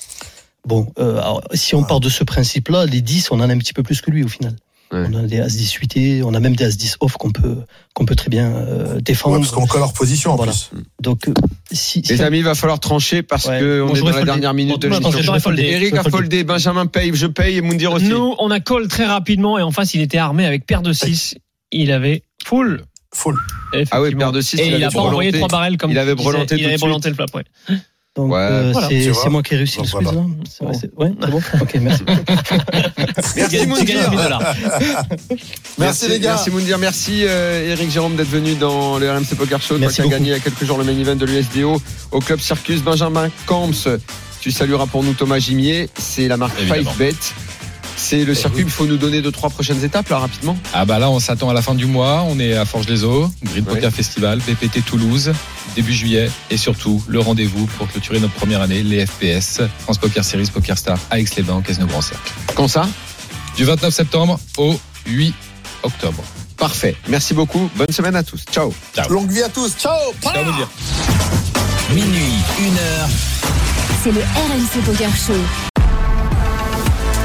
Bon, euh, alors, si on part de ce principe-là, les 10, on en a un petit peu plus que lui au final. Ouais. On a des As 10 suités, on a même des As 10 off qu'on peut, qu'on peut très bien euh, Ouais, défendre. parce qu'on colle leur position en Voilà. plus. Donc, euh, si, si Les on- amis, il va falloir trancher parce Ouais. que on est dans la dernière minute de pense que l'émission. Eric a foldé. Benjamin paye, je paye et Moundir aussi. Nous, on a call très rapidement et en face, il était armé avec paire de 6. Il avait full. Full. Ah oui, paire de 6, Et il il a pas envoyé trois barrels comme Il avait brelanté Il avait de brelanté le flop, ouais. Donc, Ouais. euh, Voilà, c'est moi qui ai réussi le squeeze, voilà. là C'est c'est- Ouais, c'est bon Ok, merci. <laughs> Merci Moundir. 1000 dollars. Merci, les gars. Merci Moundir, merci euh, Eric Jérôme d'être venu dans le RMC Poker Show. Toi Merci qui as beaucoup. gagné il y a quelques jours le main event de l'USDO au Club Circus. Benjamin Camps, tu salueras pour nous Thomas Gimier. C'est la marque Évidemment. 5bet. C'est le circuit, il faut nous donner deux, trois prochaines étapes là rapidement. Ah bah là on s'attend à la fin du mois. On est à Forges-les-Eaux, Grid Ouais. Poker Festival, BPT Toulouse, début juillet et surtout le rendez-vous pour clôturer notre première année, les FPS, France Poker Series Poker Star à Aix-les-Bains au Casino Grand Cercle. Quand ça? Du 29 septembre au 8 octobre. Parfait. Merci beaucoup. Bonne semaine à tous. Ciao. Longue vie à tous. Ciao. Ciao. Minuit, une heure. C'est le RMC Poker Show.